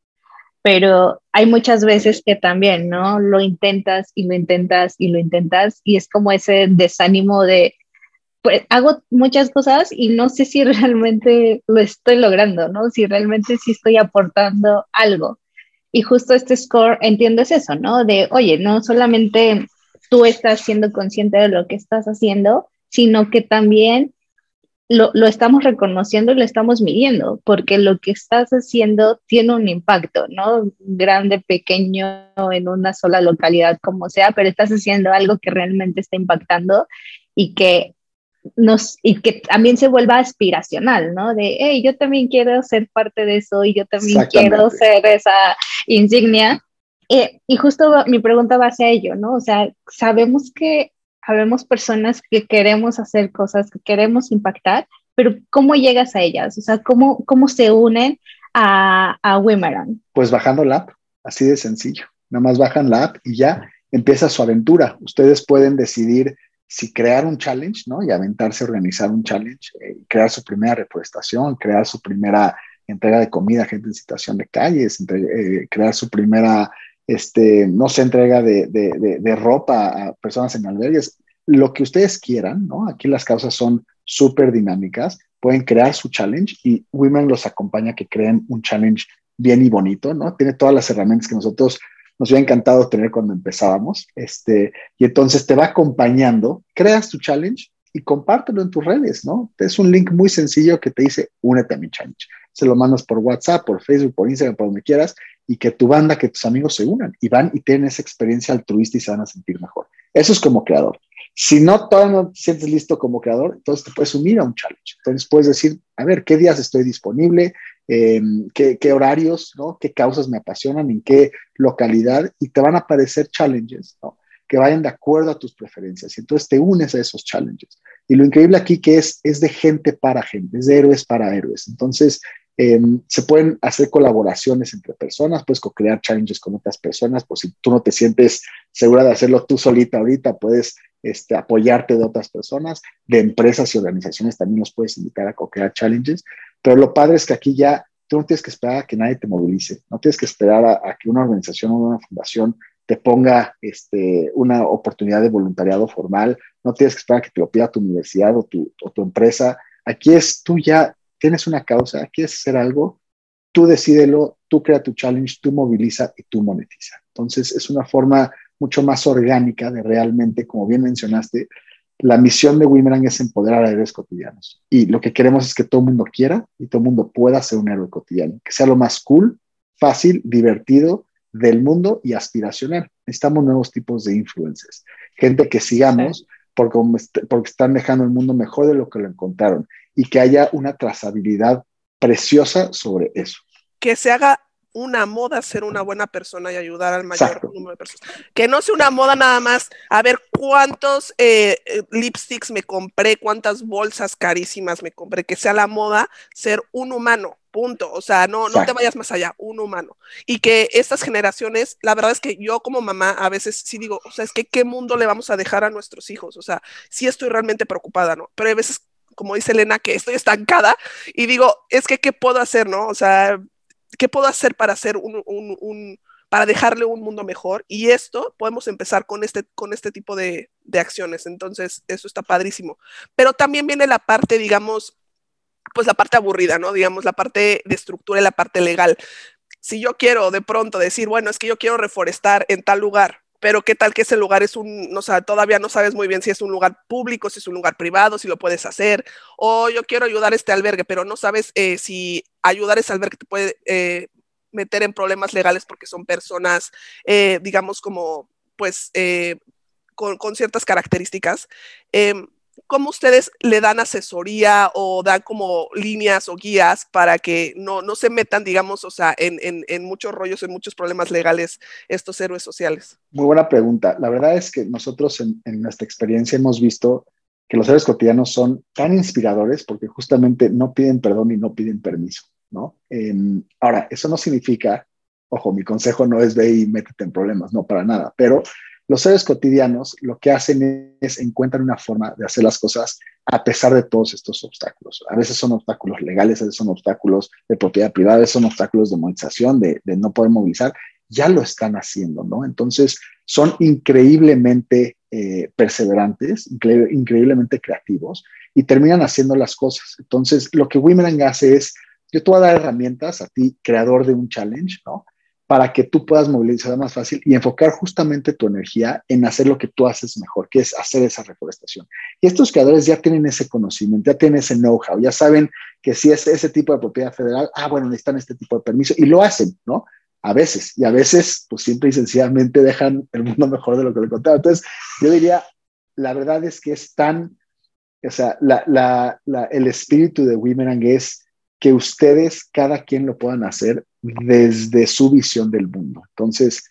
Pero hay muchas veces que también, ¿no? Lo intentas y lo intentas y lo intentas y es como ese desánimo de, pues hago muchas cosas y no sé si realmente lo estoy logrando, ¿no? Si realmente sí estoy aportando algo. Y justo este score, entiendo es eso, ¿no? De, oye, no solamente tú estás siendo consciente de lo que estás haciendo, sino que también lo, lo, estamos reconociendo y lo estamos midiendo, porque lo que estás haciendo tiene un impacto, ¿no? Grande, pequeño, en una sola localidad, como sea, pero estás haciendo algo que realmente está impactando y que nos, y que también se vuelva aspiracional, ¿no? De, hey, yo también quiero ser parte de eso y yo también quiero ser esa insignia. Eh, y justo mi pregunta va hacia ello, ¿no? O sea, sabemos que habemos personas que queremos hacer cosas, que queremos impactar, pero ¿cómo llegas a ellas? O sea, ¿cómo, cómo se unen a, a Wimeran? Pues bajando la app, así de sencillo. Nada más bajan la app y ya empieza su aventura. Ustedes pueden decidir si crear un challenge, ¿no? Y aventarse a organizar un challenge, eh, crear su primera reforestación, crear su primera entrega de comida a gente en situación de calles, eh, crear su primera, este, no sé, entrega de, ropa a personas en albergues, lo que ustedes quieran, ¿no? Aquí las causas son súper dinámicas, pueden crear su challenge y Women los acompaña a que creen un challenge bien y bonito, ¿no? Tiene todas las herramientas que nosotros nos hubiera encantado tener cuando empezábamos. Este, y entonces te va acompañando, creas tu challenge y compártelo en tus redes, ¿no? Es un link muy sencillo que te dice, únete a mi challenge. Se lo mandas por WhatsApp, por Facebook, por Instagram, por donde quieras, y que tu banda, que tus amigos se unan y van y tienen esa experiencia altruista y se van a sentir mejor. Eso es como creador. Si no, todavía no te sientes listo como creador, entonces te puedes unir a un challenge. Entonces puedes decir, a ver, ¿qué días estoy disponible? Em, qué, horarios, ¿no? qué causas me apasionan, en qué localidad, y te van a aparecer challenges ¿no? que vayan de acuerdo a tus preferencias. Y entonces te unes a esos challenges. Y lo increíble aquí que es, es de gente para gente, es de héroes para héroes. Entonces, em, se pueden hacer colaboraciones entre personas, puedes co-crear challenges con otras personas, pues si tú no te sientes segura de hacerlo tú solita ahorita, puedes este, apoyarte de otras personas, de empresas y organizaciones también los puedes invitar a co-crear challenges. Pero lo padre es que aquí ya tú no tienes que esperar a que nadie te movilice, no tienes que esperar a, que una organización o una fundación te ponga este, una oportunidad de voluntariado formal, no tienes que esperar a que te lo pida tu universidad o tu, tu empresa. Aquí es, tú ya tienes una causa, quieres hacer algo, tú decídelo, tú crea tu challenge, tú moviliza y tú monetiza. Entonces es una forma mucho más orgánica de realmente, como bien mencionaste, la misión de Wimerang es empoderar a héroes cotidianos. Y lo que queremos es que todo el mundo quiera y todo el mundo pueda ser un héroe cotidiano, que sea lo más cool, fácil, divertido del mundo y aspiracional. Necesitamos nuevos tipos de influencers, gente que sigamos porque, porque están dejando el mundo mejor de lo que lo encontraron y que haya una trazabilidad preciosa sobre eso. Que se haga una moda ser una buena persona y ayudar al mayor número de personas. Que no sea una moda nada más a ver cuántos eh, eh, lipsticks me compré, cuántas bolsas carísimas me compré, que sea la moda ser un humano, punto. O sea, no, no te vayas más allá, un humano. Y que estas generaciones, la verdad es que yo como mamá a veces sí digo, o sea, es que qué mundo le vamos a dejar a nuestros hijos. O sea, sí estoy realmente preocupada, ¿no? Pero hay veces como dice Elena, que estoy estancada y digo, es que, ¿qué puedo hacer, no? O sea, ¿qué puedo hacer para hacer un, para dejarle un mundo mejor? Y esto podemos empezar con este, con este tipo de, de acciones. Entonces, eso está padrísimo. Pero también viene la parte, digamos, pues la parte aburrida, ¿no? Digamos, la parte de estructura y la parte legal. Si yo quiero de pronto decir, bueno, es que yo quiero reforestar en tal lugar, pero qué tal que ese lugar es un, o todavía no sabes muy bien si es un lugar público, si es un lugar privado, si lo puedes hacer, o yo quiero ayudar a este albergue, pero no sabes eh, si ayudar a ese albergue te puede eh, meter en problemas legales porque son personas, eh, digamos, como, pues, con, con, ciertas características. ¿Cómo ustedes le dan asesoría o dan como líneas o guías para que no, no se metan, digamos, o sea, en, en, en, muchos rollos, en muchos problemas legales estos héroes sociales? Muy buena pregunta. La verdad es que nosotros en, en nuestra experiencia hemos visto que los héroes cotidianos son tan inspiradores porque justamente no piden perdón y no piden permiso, ¿no? Eh, ahora, eso no significa, ojo, mi consejo no es ve y métete en problemas, no para nada, pero los seres cotidianos lo que hacen es encuentran una forma de hacer las cosas a pesar de todos estos obstáculos. A veces son obstáculos legales, a veces son obstáculos de propiedad privada, a veces son obstáculos de monetización, de, no poder movilizar. Ya lo están haciendo, ¿no? Entonces, son increíblemente eh, perseverantes, increíblemente creativos y terminan haciendo las cosas. Entonces, lo que Wimerang hace es, yo te voy a dar herramientas a ti, creador de un challenge, ¿no? Para que tú puedas movilizar más fácil y enfocar justamente tu energía en hacer lo que tú haces mejor, que es hacer esa reforestación. Y estos creadores ya tienen ese conocimiento, ya tienen ese know-how, ya saben que si es ese tipo de propiedad federal, ah, bueno, necesitan este tipo de permiso y lo hacen, ¿no? A veces, y a veces, pues simple y sencillamente dejan el mundo mejor de lo que le contaba. Entonces, yo diría, la verdad es que es tan, o sea, el espíritu de Women es que ustedes, cada quien lo puedan hacer desde su visión del mundo. Entonces,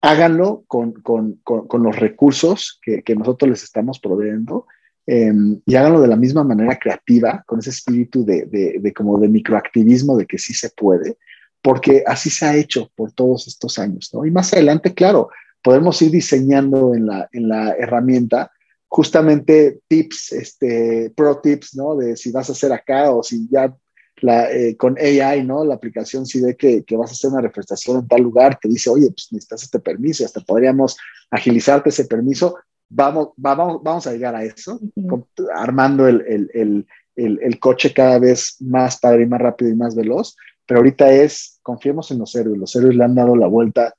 háganlo con, con, con, los recursos que, que, nosotros les estamos proveyendo em, y háganlo de la misma manera creativa, con ese espíritu de, de, de, como de microactivismo de que sí se puede, porque así se ha hecho por todos estos años. Y más adelante, claro, podemos ir diseñando en la, en la herramienta justamente tips, este, pro tips, ¿no? De si vas a hacer acá o si ya eh, con AI, ¿no? La aplicación si ve que, vas a hacer una refrescación en tal lugar, te dice, oye, pues necesitas este permiso, hasta podríamos agilizarte ese permiso. Vamos, vamos, vamos a llegar a eso, armando el, el, el, el, coche cada vez más padre y más rápido y más veloz. Pero ahorita es, confiemos en los héroes. Los héroes le han dado la vuelta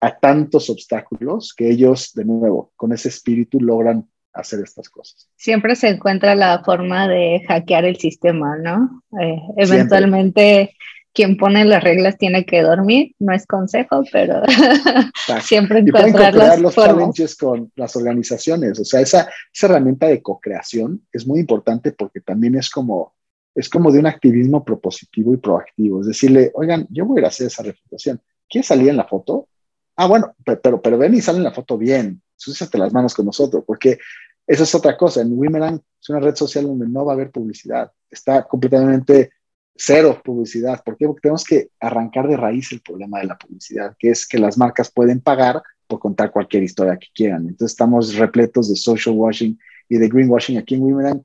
a tantos obstáculos que ellos, de nuevo, con ese espíritu logran hacer estas cosas. Siempre se encuentra la forma de hackear el sistema, ¿no? Eh, eventualmente quien pone las reglas tiene que dormir, no es consejo, pero siempre encontrar las los challenges con las organizaciones, o sea, esa, esa herramienta de co-creación es muy importante porque también es como, es como de un activismo propositivo y proactivo, es decirle, oigan, yo voy a hacer esa refutación, ¿quieres salir en la foto? Ah, bueno, pero, pero, ven y sale en la foto bien, súzate las manos con nosotros, porque esa es otra cosa. En Wimerang es una red social donde no va a haber publicidad. Está completamente cero publicidad. ¿Por qué? Porque tenemos que arrancar de raíz el problema de la publicidad, que es que las marcas pueden pagar por contar cualquier historia que quieran. Entonces estamos repletos de social washing y de greenwashing aquí en Wimerang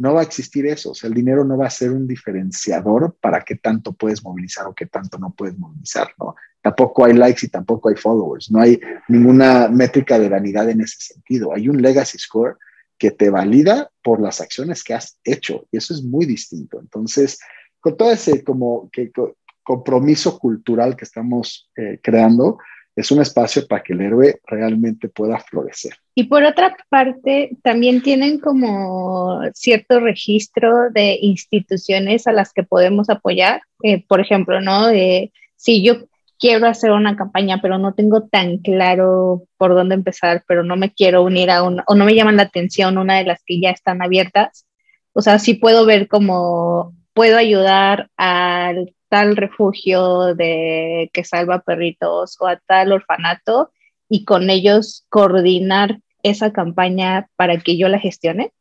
no va a existir eso. O sea, el dinero no va a ser un diferenciador para qué tanto puedes movilizar o qué tanto no puedes movilizar, ¿no? Tampoco hay likes y tampoco hay followers. No hay ninguna métrica de vanidad en ese sentido. Hay un legacy score que te valida por las acciones que has hecho y eso es muy distinto. Entonces, con todo ese como compromiso cultural que estamos eh, creando, es un espacio para que el héroe realmente pueda florecer. Y por otra parte, también tienen como cierto registro de instituciones a las que podemos apoyar. Eh, por ejemplo, ¿no? si yo quiero hacer una campaña, pero no tengo tan claro por dónde empezar, pero no me quiero unir a una, o no me llaman la atención una de las que ya están abiertas. O sea, sí puedo ver cómo puedo ayudar al tal refugio de que salva perritos o a tal orfanato y con ellos coordinar esa campaña para que yo la gestione?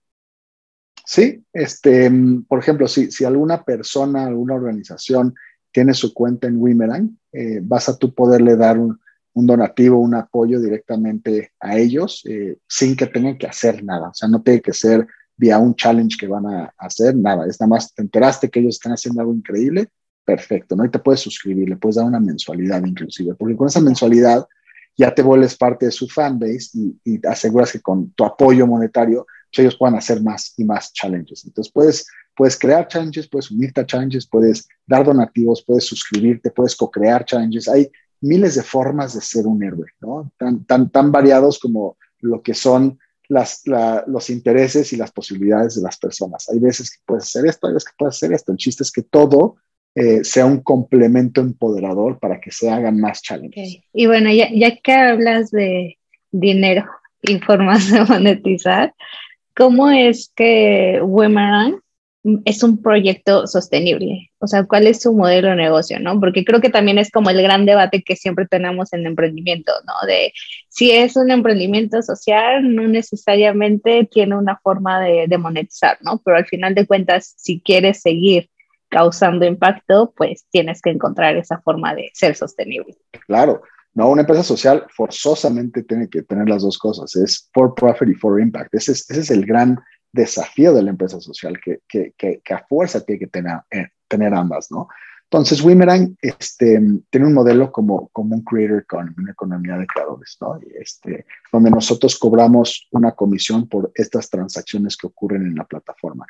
Sí, este, por ejemplo, si, alguna persona, alguna organización tiene su cuenta en Wimerang, eh, vas a tú poderle dar un, donativo, un apoyo directamente a ellos eh, sin que tengan que hacer nada. O sea, no tiene que ser vía un challenge que van a hacer, nada. Es nada más, te enteraste que ellos están haciendo algo increíble, perfecto, ¿no? Y te puedes suscribir, le puedes dar una mensualidad inclusive, porque con esa mensualidad ya te vuelves parte de su fanbase y, y aseguras que con tu apoyo monetario pues, ellos puedan hacer más y más challenges. Entonces puedes, puedes crear challenges, puedes unirte a challenges, puedes dar donativos, puedes suscribirte, puedes co-crear challenges. Hay miles de formas de ser un héroe, ¿no? Tan, tan, tan variados como lo que son los intereses y las posibilidades de las personas. Hay veces que puedes hacer esto, hay veces que puedes hacer esto. El chiste es que todo eh, sea un complemento empoderador para que se hagan más challenges. Y bueno, ya, ya, que hablas de dinero y formas de monetizar, ¿cómo es que Wemerang es un proyecto sostenible? O sea, ¿cuál es su modelo de negocio, no? Porque creo que también es como el gran debate que siempre tenemos en emprendimiento, ¿no? De si es un emprendimiento social, no necesariamente tiene una forma de, de monetizar, ¿no? Pero al final de cuentas, si quieres seguir causando impacto, pues tienes que encontrar esa forma de ser sostenible. Claro, no, una empresa social forzosamente tiene que tener las dos cosas, es for profit y for impact. Ese es, el gran desafío de la empresa social, que, a fuerza tiene que tener, eh, tener ambas, ¿no? Entonces, Wimerang este, tiene un modelo como, como un creator economy, una economía de creadores, ¿no? Este, donde nosotros cobramos una comisión por estas transacciones que ocurren en la plataforma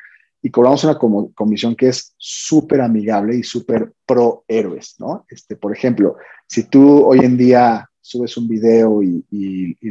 y cobramos una comisión que es súper amigable y súper pro héroes, ¿no? Este, por ejemplo, si tú hoy en día subes un video y,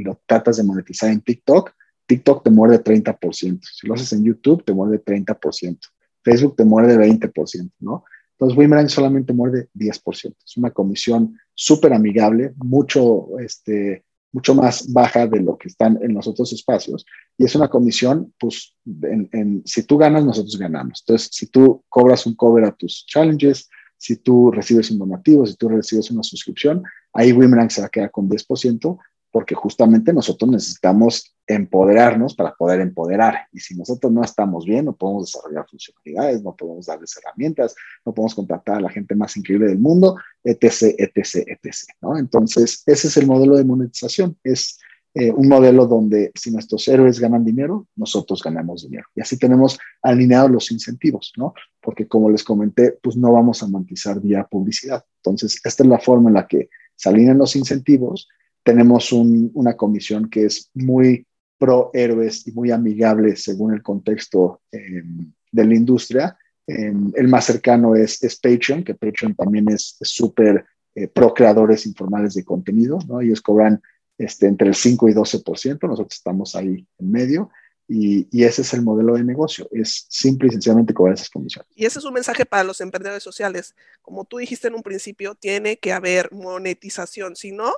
lo tratas de monetizar en TikTok, TikTok te muerde 30%. Si lo haces en YouTube, te muerde 30%. Facebook te muerde 20%, ¿no? Entonces, Wimerang solamente muerde 10%. Es una comisión súper amigable, mucho, este, mucho más baja de lo que están en los otros espacios. Y es una comisión, pues, en, si tú ganas, nosotros ganamos. Entonces, si tú cobras un cover a tus challenges, si tú recibes un donativo, si tú recibes una suscripción, ahí Wimerang se va a quedar con 10%, porque justamente nosotros necesitamos empoderarnos para poder empoderar. Y si nosotros no estamos bien, no podemos desarrollar funcionalidades, no podemos darles herramientas, no podemos contratar a la gente más increíble del mundo, etc., etc., etc. ¿no? Entonces, ese es el modelo de monetización. Es eh, un modelo donde si nuestros héroes ganan dinero, nosotros ganamos dinero. Y así tenemos alineados los incentivos, ¿no? Porque como les comenté, pues no vamos a monetizar vía publicidad. Entonces, esta es la forma en la que se alinean los incentivos tenemos una comisión que es muy pro héroes y muy amigable según el contexto em, de la industria. Em, el más cercano es, Patreon, que Patreon también es súper eh, pro creadores informales de contenido, ¿no? Ellos cobran este, entre el 5 y 12%, nosotros estamos ahí en medio. Y, y, ese es el modelo de negocio, es simple y sencillamente cobrar esas comisiones. Y ese es un mensaje para los emprendedores sociales. Como tú dijiste en un principio, tiene que haber monetización, si no,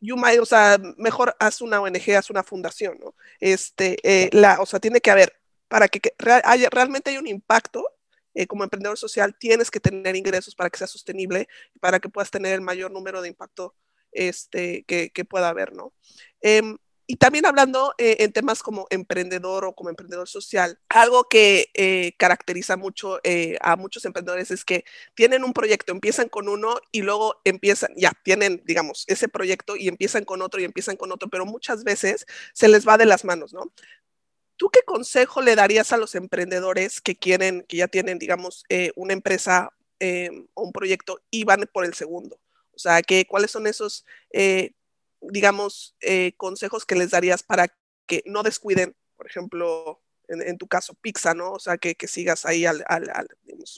you might, o sea, mejor haz una ONG, haz una fundación, ¿no? Este, eh, la, o sea, tiene que haber, para que, haya, realmente haya un impacto, eh, como emprendedor social, tienes que tener ingresos para que sea sostenible, para que puedas tener el mayor número de impacto este, que, que pueda haber, ¿no? Em, y también hablando eh, en temas como emprendedor o como emprendedor social, algo que eh, caracteriza mucho a muchos emprendedores es que tienen un proyecto, empiezan con uno y luego empiezan, ya, tienen, digamos, ese proyecto y empiezan con otro y empiezan con otro, pero muchas veces se les va de las manos, ¿no? ¿Tú qué consejo le darías a los emprendedores que quieren, que ya tienen, digamos, eh, una empresa eh, o un proyecto y van por el segundo? O sea, ¿cuáles son esos, eh, digamos, consejos que les darías para que no descuiden, por ejemplo, en, tu caso, Pizza, ¿no? O sea, que, sigas ahí al,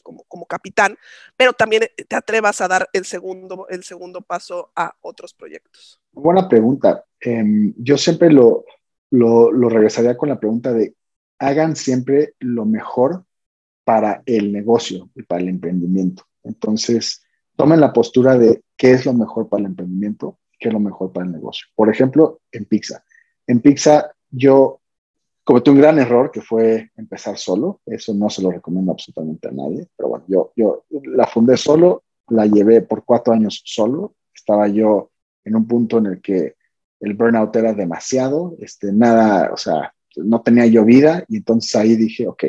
como, como, capitán, pero también te atrevas a dar el segundo, el segundo paso a otros proyectos. Buena pregunta. Em, yo siempre lo, lo, regresaría con la pregunta de, hagan siempre lo mejor para el negocio y para el emprendimiento. Entonces, tomen la postura de qué es lo mejor para el emprendimiento, qué es lo mejor para el negocio. Por ejemplo, en Pizza. En Pizza yo cometí un gran error que fue empezar solo. Eso no se lo recomiendo absolutamente a nadie. Pero bueno, yo, yo la fundé solo, la llevé por cuatro años solo. Estaba yo en un punto en el que el burnout era demasiado, este, nada, o sea, no tenía yo vida y entonces ahí dije, ok,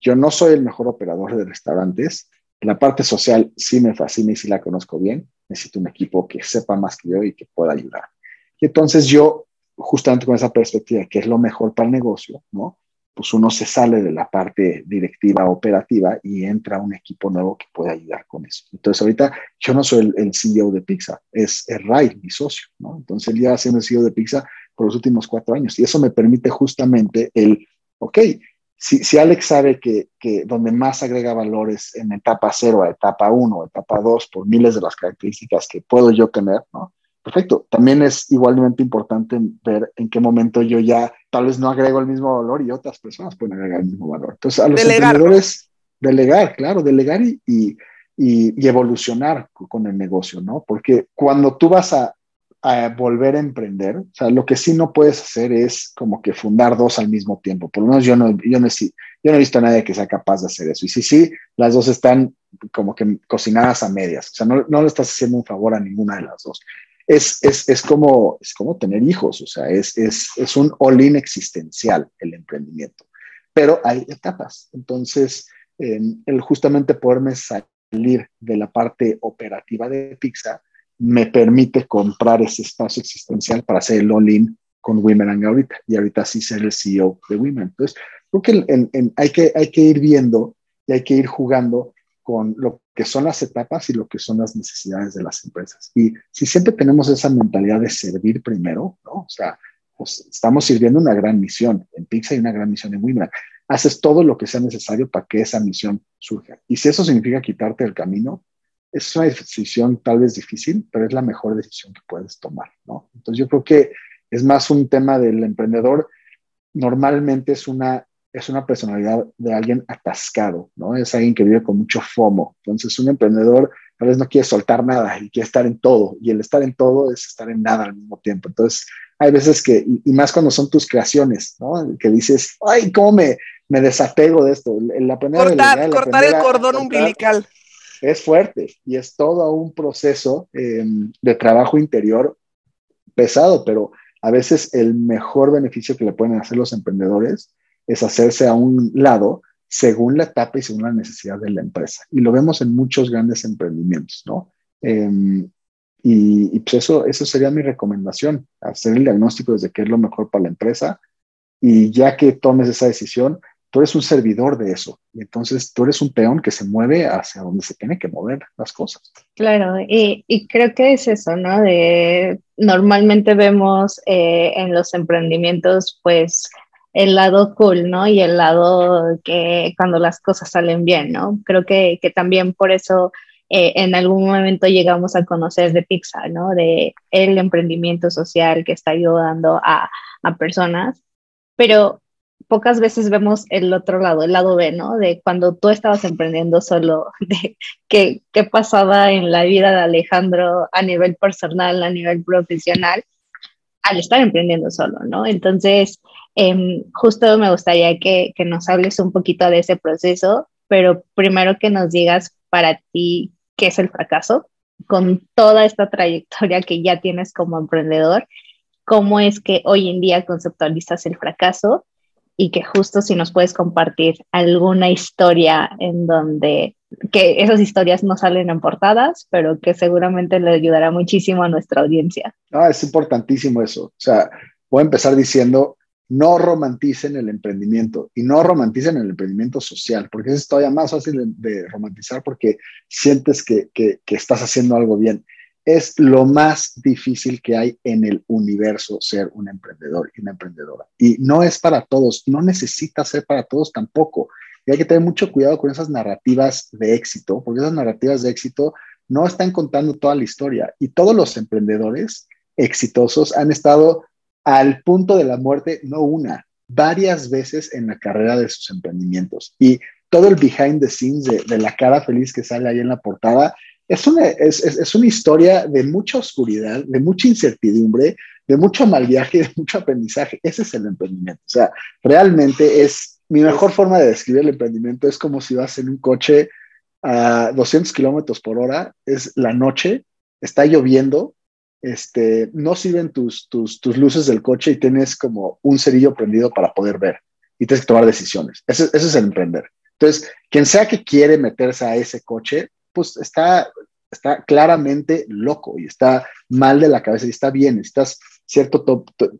yo no soy el mejor operador de restaurantes, la parte social sí me fascina y sí la conozco bien, necesito un equipo que sepa más que yo y que pueda ayudar. Y entonces yo, justamente con esa perspectiva, que es lo mejor para el negocio, ¿no? Pues uno se sale de la parte directiva operativa y entra un equipo nuevo que puede ayudar con eso. Entonces ahorita yo no soy el, CEO de Pizza, es, Ray, mi socio, ¿no? Entonces él ya siendo el CEO de Pizza por los últimos cuatro años y eso me permite justamente el, ok, si, si Alex sabe que, que donde más agrega valores en etapa cero a etapa uno, etapa dos, por miles de las características que puedo yo tener, ¿no? Perfecto. También es igualmente importante ver en qué momento yo ya tal vez no agrego el mismo valor y otras personas pueden agregar el mismo valor. Entonces, a los emprendedores, delegar, claro, delegar y, y, y, evolucionar con el negocio, ¿no? Porque cuando tú vas a, a, volver a emprender, o sea, lo que sí no puedes hacer es como que fundar dos al mismo tiempo. Por lo menos yo no, yo no, yo no he visto a nadie que sea capaz de hacer eso. Y si sí, las dos están como que cocinadas a medias. O sea, no, no le estás haciendo un favor a ninguna de las dos es, es, es, como, es como tener hijos, o sea, es, es, es un all-in existencial el emprendimiento. Pero hay etapas. Entonces, el justamente poderme salir de la parte operativa de Pixar me permite comprar ese espacio existencial para hacer el all-in con Women and ahorita, y ahorita sí ser el CEO de Women. Entonces, creo que hay, que hay que ir viendo y hay que ir jugando con lo que son las etapas y lo que son las necesidades de las empresas. Y si siempre tenemos esa mentalidad de servir primero, ¿no? O sea, pues estamos sirviendo una gran misión. En Pixar y una gran misión en Wimra. Haces todo lo que sea necesario para que esa misión surja. Y si eso significa quitarte el camino, es una decisión tal vez difícil, pero es la mejor decisión que puedes tomar, ¿no? Entonces yo creo que es más un tema del emprendedor. Normalmente es una es una personalidad de alguien atascado, ¿no? Es alguien que vive con mucho FOMO. Entonces, un emprendedor tal vez no quiere soltar nada y quiere estar en todo. Y el estar en todo es estar en nada al mismo tiempo. Entonces, hay veces que, y más cuando son tus creaciones, ¿no? Que dices, ay, ¿cómo me, me desapego de esto? La primera cortar, cortar el cordón umbilical. Es fuerte y es todo un proceso em, de trabajo interior pesado, pero a veces el mejor beneficio que le pueden hacer los emprendedores es hacerse a un lado según la etapa y según la necesidad de la empresa. Y lo vemos en muchos grandes emprendimientos, ¿no? Em, y, pues eso, eso sería mi recomendación, hacer el diagnóstico desde qué es lo mejor para la empresa y ya que tomes esa decisión, tú eres un servidor de eso y entonces tú eres un peón que se mueve hacia donde se tiene que mover las cosas. Claro, y, creo que es eso, ¿no? De, normalmente vemos eh, en los emprendimientos, pues, el lado cool, ¿no? Y el lado que cuando las cosas salen bien, ¿no? Creo que, que también por eso eh, en algún momento llegamos a conocer de Pixar, ¿no? De el emprendimiento social que está ayudando a, a personas, pero pocas veces vemos el otro lado, el lado B, ¿no? De cuando tú estabas emprendiendo solo, de qué, qué pasaba en la vida de Alejandro a nivel personal, a nivel profesional, al estar emprendiendo solo, ¿no? Entonces, Em, justo me gustaría que, que, nos hables un poquito de ese proceso, pero primero que nos digas para ti qué es el fracaso, con toda esta trayectoria que ya tienes como emprendedor, cómo es que hoy en día conceptualizas el fracaso y que justo si nos puedes compartir alguna historia en donde que esas historias no salen en portadas, pero que seguramente le ayudará muchísimo a nuestra audiencia. Ah, es importantísimo eso. O sea, voy a empezar diciendo no romanticen el emprendimiento y no romanticen el emprendimiento social, porque es todavía más fácil de, romantizar porque sientes que, que, estás haciendo algo bien. Es lo más difícil que hay en el universo ser un emprendedor y una emprendedora. Y no es para todos, no necesita ser para todos tampoco. Y hay que tener mucho cuidado con esas narrativas de éxito, porque esas narrativas de éxito no están contando toda la historia. Y todos los emprendedores exitosos han estado al punto de la muerte, no una, varias veces en la carrera de sus emprendimientos. Y todo el behind the scenes de, la cara feliz que sale ahí en la portada es una, es, una historia de mucha oscuridad, de mucha incertidumbre, de mucho mal viaje, de mucho aprendizaje. Ese es el emprendimiento. O sea, realmente es mi mejor forma de describir el emprendimiento. Es como si vas en un coche a 200 kilómetros por hora, es la noche, está lloviendo, este, no sirven tus, tus, tus, luces del coche y tienes como un cerillo prendido para poder ver y tienes que tomar decisiones. Ese, es el emprender. Entonces, quien sea que quiere meterse a ese coche, pues está, está claramente loco y está mal de la cabeza y está bien, estás cierto,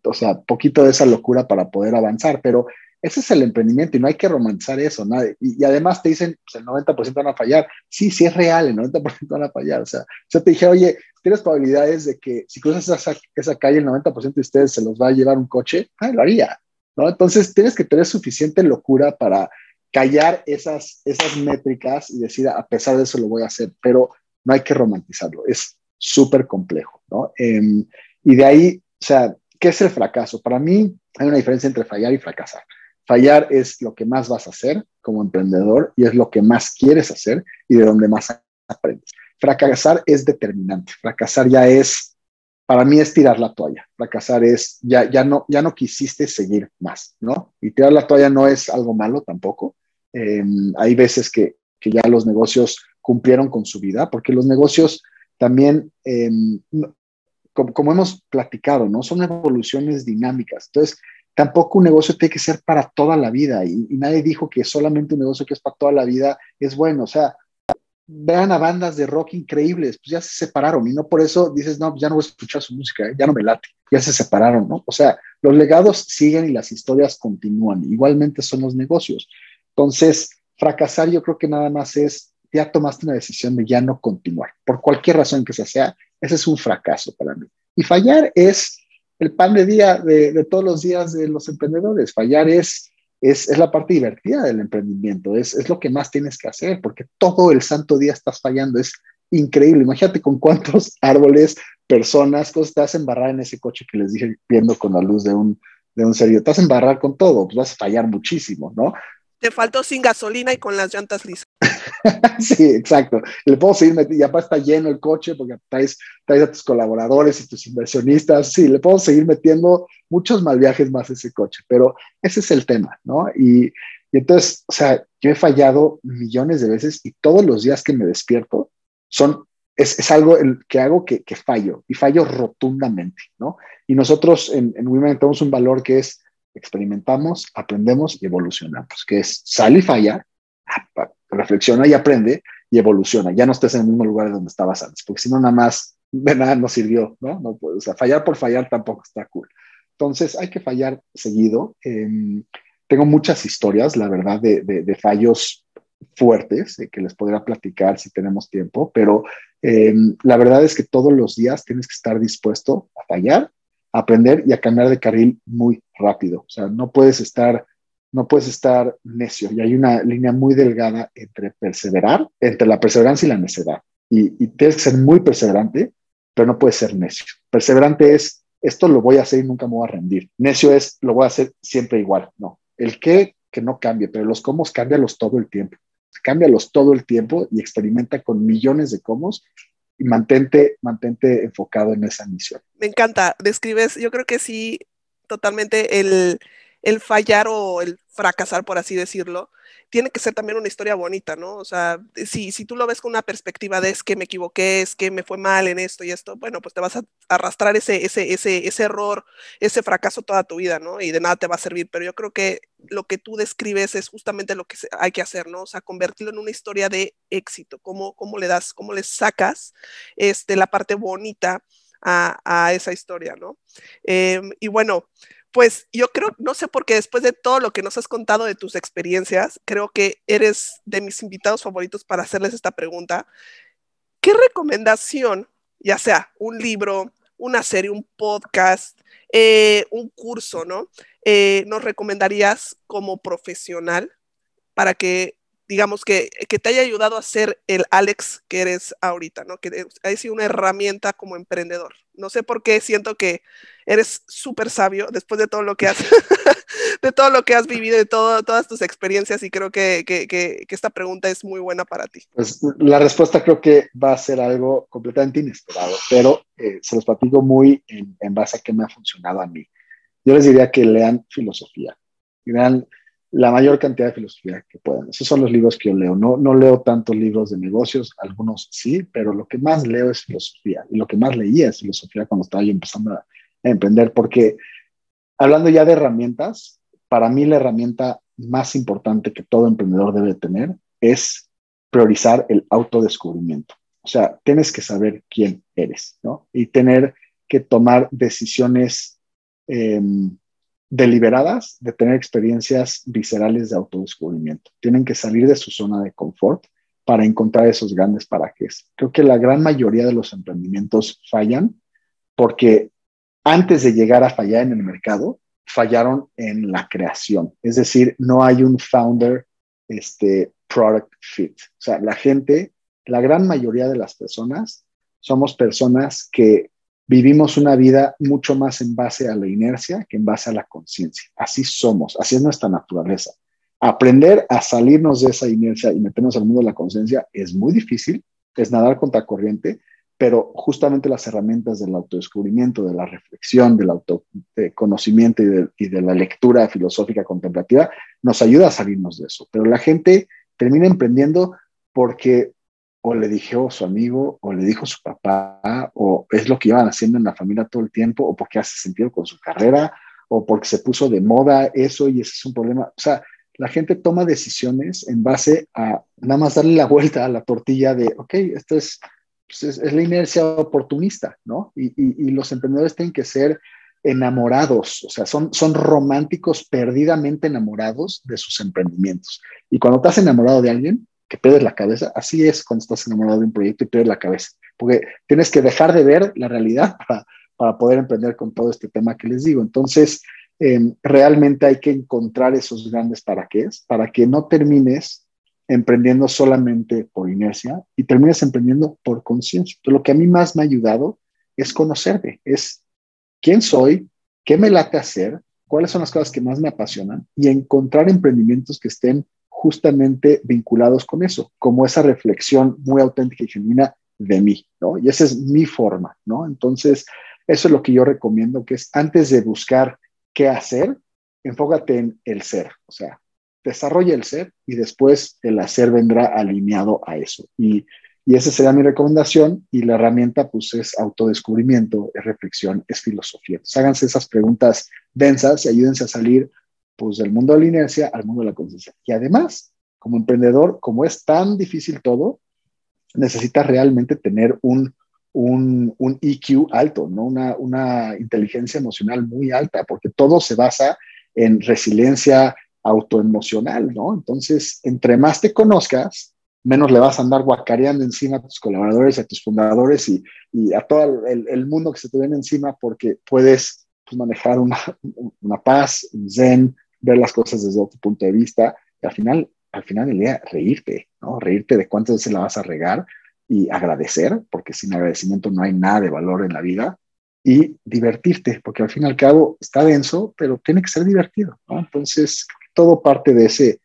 o sea, poquito de esa locura para poder avanzar, pero ese es el emprendimiento y no hay que romantizar eso. Nadie. Y, además te dicen, pues el 90% van a fallar. Sí, sí es real, el 90% van a fallar. O sea, yo te dije, oye, tienes probabilidades de que si cruzas esa, calle, el 90% de ustedes se los va a llevar un coche, ah, lo haría. ¿no? Entonces tienes que tener suficiente locura para callar esas, esas métricas y decir, a pesar de eso lo voy a hacer, pero no hay que romantizarlo. Es súper complejo. ¿no? Em, y de ahí, o sea, ¿qué es el fracaso? Para mí hay una diferencia entre fallar y fracasar. Fallar es lo que más vas a hacer como emprendedor y es lo que más quieres hacer y de donde más aprendes. Fracasar es determinante. Fracasar ya es, para mí es tirar la toalla. Fracasar es, ya, ya, no, ya no quisiste seguir más, ¿no? Y tirar la toalla no es algo malo tampoco. Em, hay veces que, que, ya los negocios cumplieron con su vida, porque los negocios también, em, como, como, hemos platicado, ¿no? Son evoluciones dinámicas. Entonces, tampoco un negocio tiene que ser para toda la vida y, nadie dijo que solamente un negocio que es para toda la vida es bueno. O sea, vean a bandas de rock increíbles, pues ya se separaron y no por eso dices, no, ya no voy a escuchar su música, ya no me late, ya se separaron, ¿no? O sea, los legados siguen y las historias continúan. Igualmente son los negocios. Entonces, fracasar yo creo que nada más es, ya tomaste una decisión de ya no continuar, por cualquier razón que sea, ese es un fracaso para mí. Y fallar es el pan de día de, todos los días de los emprendedores. Fallar es, es, la parte divertida del emprendimiento, es, es lo que más tienes que hacer, porque todo el santo día estás fallando, es increíble. Imagínate con cuántos árboles, personas, cosas te vas a embarrar en ese coche que les dije viendo con la luz de un, de un serio. Te vas a embarrar con todo, pues vas a fallar muchísimo, ¿no? Te faltó sin gasolina y con las llantas lisas. sí, exacto. Le puedo seguir metiendo, ya está lleno el coche porque traes, traes, a tus colaboradores y tus inversionistas. Sí, le puedo seguir metiendo muchos mal viajes más a ese coche, pero ese es el tema, ¿no? Y, entonces, o sea, yo he fallado millones de veces y todos los días que me despierto son, es, es algo que hago que, que, fallo y fallo rotundamente, ¿no? Y nosotros en, en Women tenemos un valor que es experimentamos, aprendemos y evolucionamos, que es sal y falla, reflexiona y aprende y evoluciona. Ya no estés en el mismo lugar donde estabas antes, porque si no, nada más de nada nos sirvió, ¿no? no o fallar por fallar tampoco está cool. Entonces, hay que fallar seguido. Em, tengo muchas historias, la verdad, de, de, fallos fuertes que les podría platicar si tenemos tiempo, pero em, la verdad es que todos los días tienes que estar dispuesto a fallar aprender y a cambiar de carril muy rápido. O sea, no puedes estar, no puedes estar necio. Y hay una línea muy delgada entre perseverar, entre la perseverancia y la necedad. Y, tienes que ser muy perseverante, pero no puedes ser necio. Perseverante es, esto lo voy a hacer y nunca me voy a rendir. Necio es, lo voy a hacer siempre igual. No, el qué, que no cambie, pero los cómo, cámbialos todo el tiempo. Cámbialos todo el tiempo y experimenta con millones de cómo mantente, mantente enfocado en esa misión. Me encanta, describes, yo creo que sí, totalmente el, el fallar o el fracasar, por así decirlo, tiene que ser también una historia bonita, ¿no? O sea, si, si tú lo ves con una perspectiva de es que me equivoqué, es que me fue mal en esto y esto, bueno, pues te vas a arrastrar ese, ese, ese, ese error, ese fracaso toda tu vida, ¿no? Y de nada te va a servir, pero yo creo que lo que tú describes es justamente lo que hay que hacer, ¿no? O sea, convertirlo en una historia de éxito, cómo, cómo le das, cómo le sacas este, la parte bonita a, a esa historia, ¿no? Em, y bueno, pues yo creo, no sé por qué después de todo lo que nos has contado de tus experiencias, creo que eres de mis invitados favoritos para hacerles esta pregunta. ¿Qué recomendación, ya sea un libro, una serie, un podcast, eh, un curso, ¿no? Eh, nos recomendarías como profesional para que digamos, que, que, te haya ayudado a ser el Alex que eres ahorita, ¿no? Que ha sido una herramienta como emprendedor. No sé por qué siento que eres súper sabio después de todo lo que has, de todo lo que has vivido, de todo, todas tus experiencias y creo que, que, que, esta pregunta es muy buena para ti. Pues la respuesta creo que va a ser algo completamente inesperado, pero eh, se los platico muy en, en base a qué me ha funcionado a mí. Yo les diría que lean filosofía, lean la mayor cantidad de filosofía que puedan. Esos son los libros que yo leo. No, no leo tantos libros de negocios, algunos sí, pero lo que más leo es filosofía. Y lo que más leía es filosofía cuando estaba yo empezando a, emprender, porque hablando ya de herramientas, para mí la herramienta más importante que todo emprendedor debe tener es priorizar el autodescubrimiento. O sea, tienes que saber quién eres, ¿no? Y tener que tomar decisiones eh, deliberadas de tener experiencias viscerales de autodescubrimiento. Tienen que salir de su zona de confort para encontrar esos grandes para qué. Creo que la gran mayoría de los emprendimientos fallan porque antes de llegar a fallar en el mercado, fallaron en la creación. Es decir, no hay un founder este, product fit. O sea, la gente, la gran mayoría de las personas, somos personas que vivimos una vida mucho más en base a la inercia que en base a la conciencia. Así somos, así es nuestra naturaleza. Aprender a salirnos de esa inercia y meternos al mundo de la conciencia es muy difícil, es nadar contra corriente, pero justamente las herramientas del autodescubrimiento, de la reflexión, del autoconocimiento y de, y de la lectura filosófica contemplativa nos ayuda a salirnos de eso. Pero la gente termina emprendiendo porque o le dijo su amigo, o le dijo su papá, o es lo que iban haciendo en la familia todo el tiempo, o porque hace sentido con su carrera, o porque se puso de moda eso y ese es un problema. O sea, la gente toma decisiones en base a nada más darle la vuelta a la tortilla de, ok, esto es, pues, es, la inercia oportunista, ¿no? Y, y, y, los emprendedores tienen que ser enamorados, o sea, son, son románticos, perdidamente enamorados de sus emprendimientos. Y cuando estás enamorado de alguien, que pierdes la cabeza. Así es cuando estás enamorado de un proyecto y pierdes la cabeza, porque tienes que dejar de ver la realidad para, para poder emprender con todo este tema que les digo. Entonces, em, realmente hay que encontrar esos grandes para qué es, para que no termines emprendiendo solamente por inercia y termines emprendiendo por conciencia. Lo que a mí más me ha ayudado es conocerme, es quién soy, qué me late hacer, cuáles son las cosas que más me apasionan y encontrar emprendimientos que estén justamente vinculados con eso, como esa reflexión muy auténtica y genuina de mí, ¿no? Y esa es mi forma, ¿no? Entonces, eso es lo que yo recomiendo, que es antes de buscar qué hacer, enfócate en el ser, o sea, desarrolla el ser y después el hacer vendrá alineado a eso. Y, esa sería mi recomendación y la herramienta pues es autodescubrimiento, es reflexión, es filosofía. Entonces háganse esas preguntas densas y ayúdense a salir pues del mundo de la inercia al mundo de la conciencia. Y además, como emprendedor, como es tan difícil todo, necesitas realmente tener un, un, un EQ alto, ¿no? Una, una inteligencia emocional muy alta, porque todo se basa en resiliencia autoemocional, ¿no? Entonces, entre más te conozcas, menos le vas a andar guacareando encima a tus colaboradores, a tus fundadores y, y a todo el, el, mundo que se te viene encima porque puedes pues, manejar una, paz, un zen, ver las cosas desde otro punto de vista y al final, al final del día, reírte, ¿no? Reírte de cuántas veces la vas a regar y agradecer, porque sin agradecimiento no hay nada de valor en la vida, y divertirte, porque al fin y al cabo está denso, pero tiene que ser divertido, ¿no? Entonces, todo parte de ese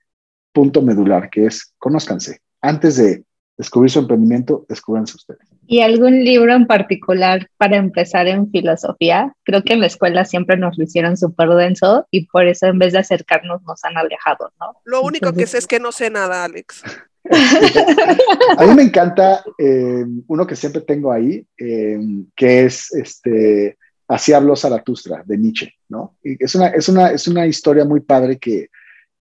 punto medular que es conózcanse. Antes de descubrir su emprendimiento, descúbranse ustedes. ¿Y algún libro en particular para empezar en filosofía? Creo que en la escuela siempre nos lo hicieron súper denso y por eso en vez de acercarnos nos han alejado, ¿no? Lo único que sé es que no sé nada, Alex. A mí me encanta eh, uno que siempre tengo ahí, eh, que es este, Así habló Zaratustra, de Nietzsche, ¿no? Y es, una, es, una, es una historia muy padre que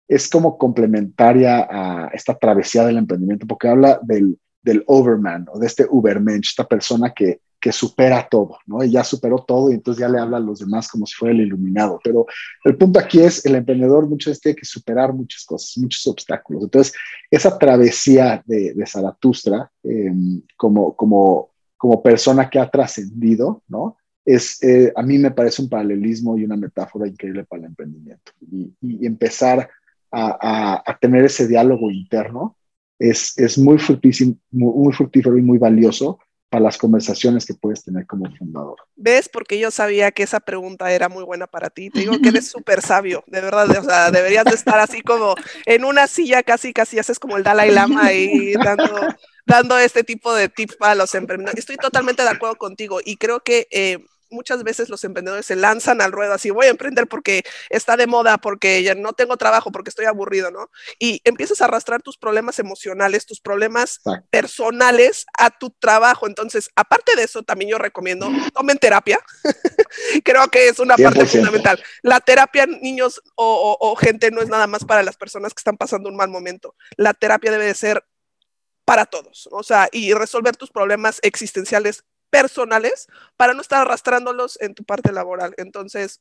es como complementaria a esta travesía del emprendimiento, porque habla del, del overman o de este ubermensch, esta persona que, que supera todo, ¿no? Y ya superó todo y entonces ya le habla a los demás como si fuera el iluminado. Pero el punto aquí es, el emprendedor muchas veces tiene que superar muchas cosas, muchos obstáculos. Entonces, esa travesía de, de Zaratustra em, como, como, como persona que ha trascendido, ¿no? Es, eh, a mí me parece un paralelismo y una metáfora increíble para el emprendimiento. Y, y empezar a, a, a, tener ese diálogo interno es, es muy, fructífero, muy, muy fructífero y muy valioso para las conversaciones que puedes tener como fundador. ¿Ves? Porque yo sabía que esa pregunta era muy buena para ti. Te digo que eres súper sabio, de verdad. O sea, deberías de estar así como en una silla casi, casi haces como el Dalai Lama y dando, dando este tipo de tips para los emprendedores. Estoy totalmente de acuerdo contigo y creo que... Eh, muchas veces los emprendedores se lanzan al ruedo así, voy a emprender porque está de moda, porque ya no tengo trabajo, porque estoy aburrido, ¿no? Y empiezas a arrastrar tus problemas emocionales, tus problemas Exacto. personales a tu trabajo. Entonces, aparte de eso, también yo recomiendo, tomen terapia. Creo que es una 100%. parte fundamental. La terapia, niños o, o, o gente, no es nada más para las personas que están pasando un mal momento. La terapia debe de ser para todos, o sea, y resolver tus problemas existenciales personales para no estar arrastrándolos en tu parte laboral. Entonces,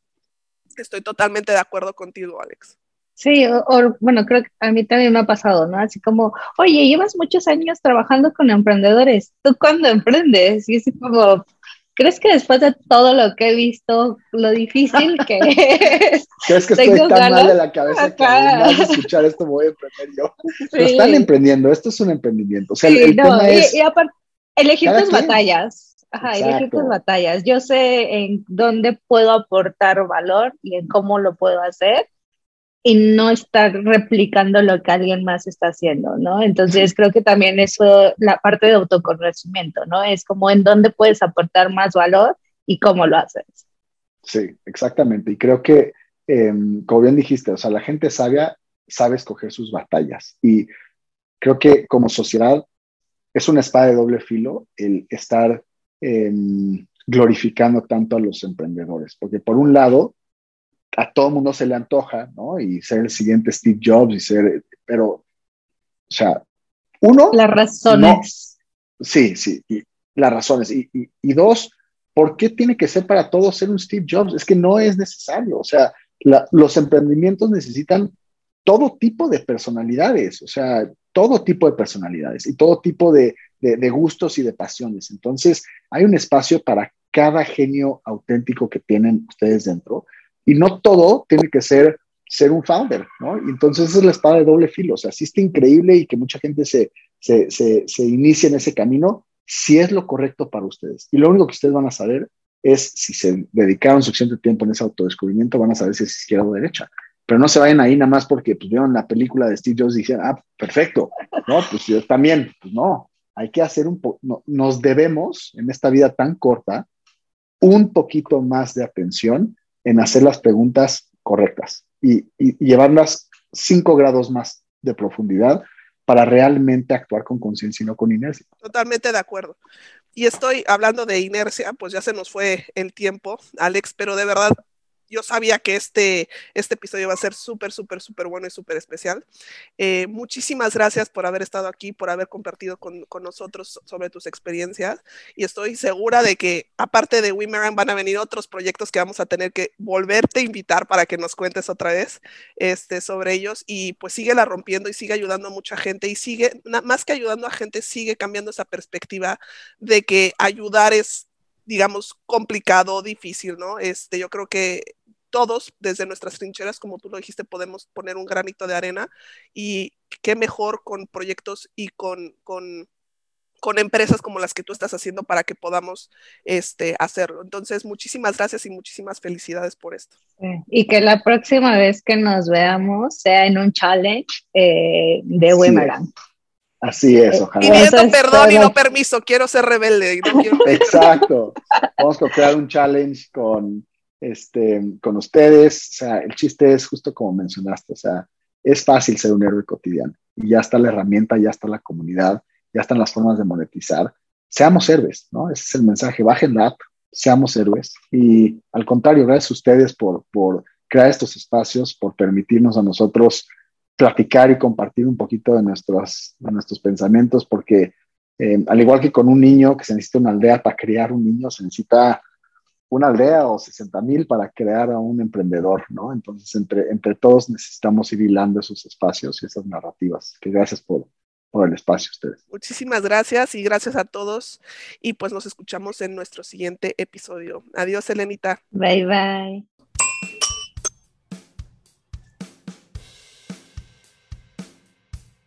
estoy totalmente de acuerdo contigo, Alex. Sí, o, o, bueno, creo que a mí también me ha pasado, ¿no? Así como, oye, llevas muchos años trabajando con emprendedores, ¿tú cuándo emprendes? Y es como, ¿crees que después de todo lo que he visto, lo difícil que es? ¿Crees que estoy tan ganas? mal de la cabeza Acá. que además de escuchar esto voy a emprender yo? Sí. Pero están emprendiendo, esto es un emprendimiento. O sea, sí, el, no, tema y, es... Y aparte, elegir tus quien. batallas. Ajá, elegir tus batallas. Yo sé en dónde puedo aportar valor y en cómo lo puedo hacer y no estar replicando lo que alguien más está haciendo, ¿no? Entonces creo que también eso, la parte de autoconocimiento, ¿no? Es como en dónde puedes aportar más valor y cómo lo haces. Sí, exactamente. Y creo que, eh, como bien dijiste, o sea, la gente sabia sabe escoger sus batallas. Y creo que como sociedad es una espada de doble filo el estar eh, glorificando tanto a los emprendedores, porque por un lado, a todo mundo se le antoja, ¿no? Y ser el siguiente Steve Jobs y ser, pero, o sea, uno... Las razones. No, sí, sí, y las razones. Y, y, y, dos, ¿por qué tiene que ser para todos ser un Steve Jobs? Es que no es necesario, o sea, la, los emprendimientos necesitan todo tipo de personalidades, o sea, todo tipo de personalidades y todo tipo de, de, gustos y de pasiones. Entonces, hay un espacio para cada genio auténtico que tienen ustedes dentro y no todo tiene que ser ser un founder, ¿no? Y entonces es la espada de doble filo, o sea, sí está increíble y que mucha gente se, se, se, se inicie en ese camino, si es lo correcto para ustedes. Y lo único que ustedes van a saber es si se dedicaron suficiente tiempo en ese autodescubrimiento, van a saber si es izquierda o derecha pero no se vayan ahí nada más porque pues, vieron la película de Steve Jobs y dijeron, ah, perfecto, no, pues yo también, pues no, hay que hacer un poco, no, nos debemos en esta vida tan corta un poquito más de atención en hacer las preguntas correctas y, llevarlas cinco grados más de profundidad para realmente actuar con conciencia y no con inercia. Totalmente de acuerdo. Y estoy hablando de inercia, pues ya se nos fue el tiempo, Alex, pero de verdad yo sabía que este, este episodio iba a ser súper, súper, súper bueno y súper especial. Eh, muchísimas gracias por haber estado aquí, por haber compartido con, con, nosotros sobre tus experiencias y estoy segura de que aparte de Wimeran van a venir otros proyectos que vamos a tener que volverte a invitar para que nos cuentes otra vez este, sobre ellos y pues sigue la rompiendo y sigue ayudando a mucha gente y sigue, más que ayudando a gente, sigue cambiando esa perspectiva de que ayudar es digamos, complicado, difícil, ¿no? Este, yo creo que todos desde nuestras trincheras, como tú lo dijiste, podemos poner un granito de arena y qué mejor con proyectos y con, con, con empresas como las que tú estás haciendo para que podamos este, hacerlo. Entonces, muchísimas gracias y muchísimas felicidades por esto. Y que la próxima vez que nos veamos sea en un challenge eh, de Wimeran. Así es, ojalá. Pidiendo perdón y no permiso, quiero ser rebelde. No quiero... Exacto. Vamos a crear un challenge con, este, con ustedes. O sea, el chiste es justo como mencionaste, o sea, es fácil ser un héroe cotidiano. Y ya está la herramienta, ya está la comunidad, ya están las formas de monetizar. Seamos héroes, ¿no? Ese es el mensaje. Bajen la app, seamos héroes. Y al contrario, gracias a ustedes por, por crear estos espacios, por permitirnos a nosotros platicar y compartir un poquito de nuestros, de nuestros pensamientos, porque Eh, al igual que con un niño que se necesita una aldea para crear un niño, se necesita una aldea o 60 mil para crear a un emprendedor, ¿no? Entonces, entre, entre todos necesitamos ir hilando esos espacios y esas narrativas. Que gracias por, por el espacio ustedes. Muchísimas gracias y gracias a todos. Y pues nos escuchamos en nuestro siguiente episodio. Adiós, Elenita. Bye, bye.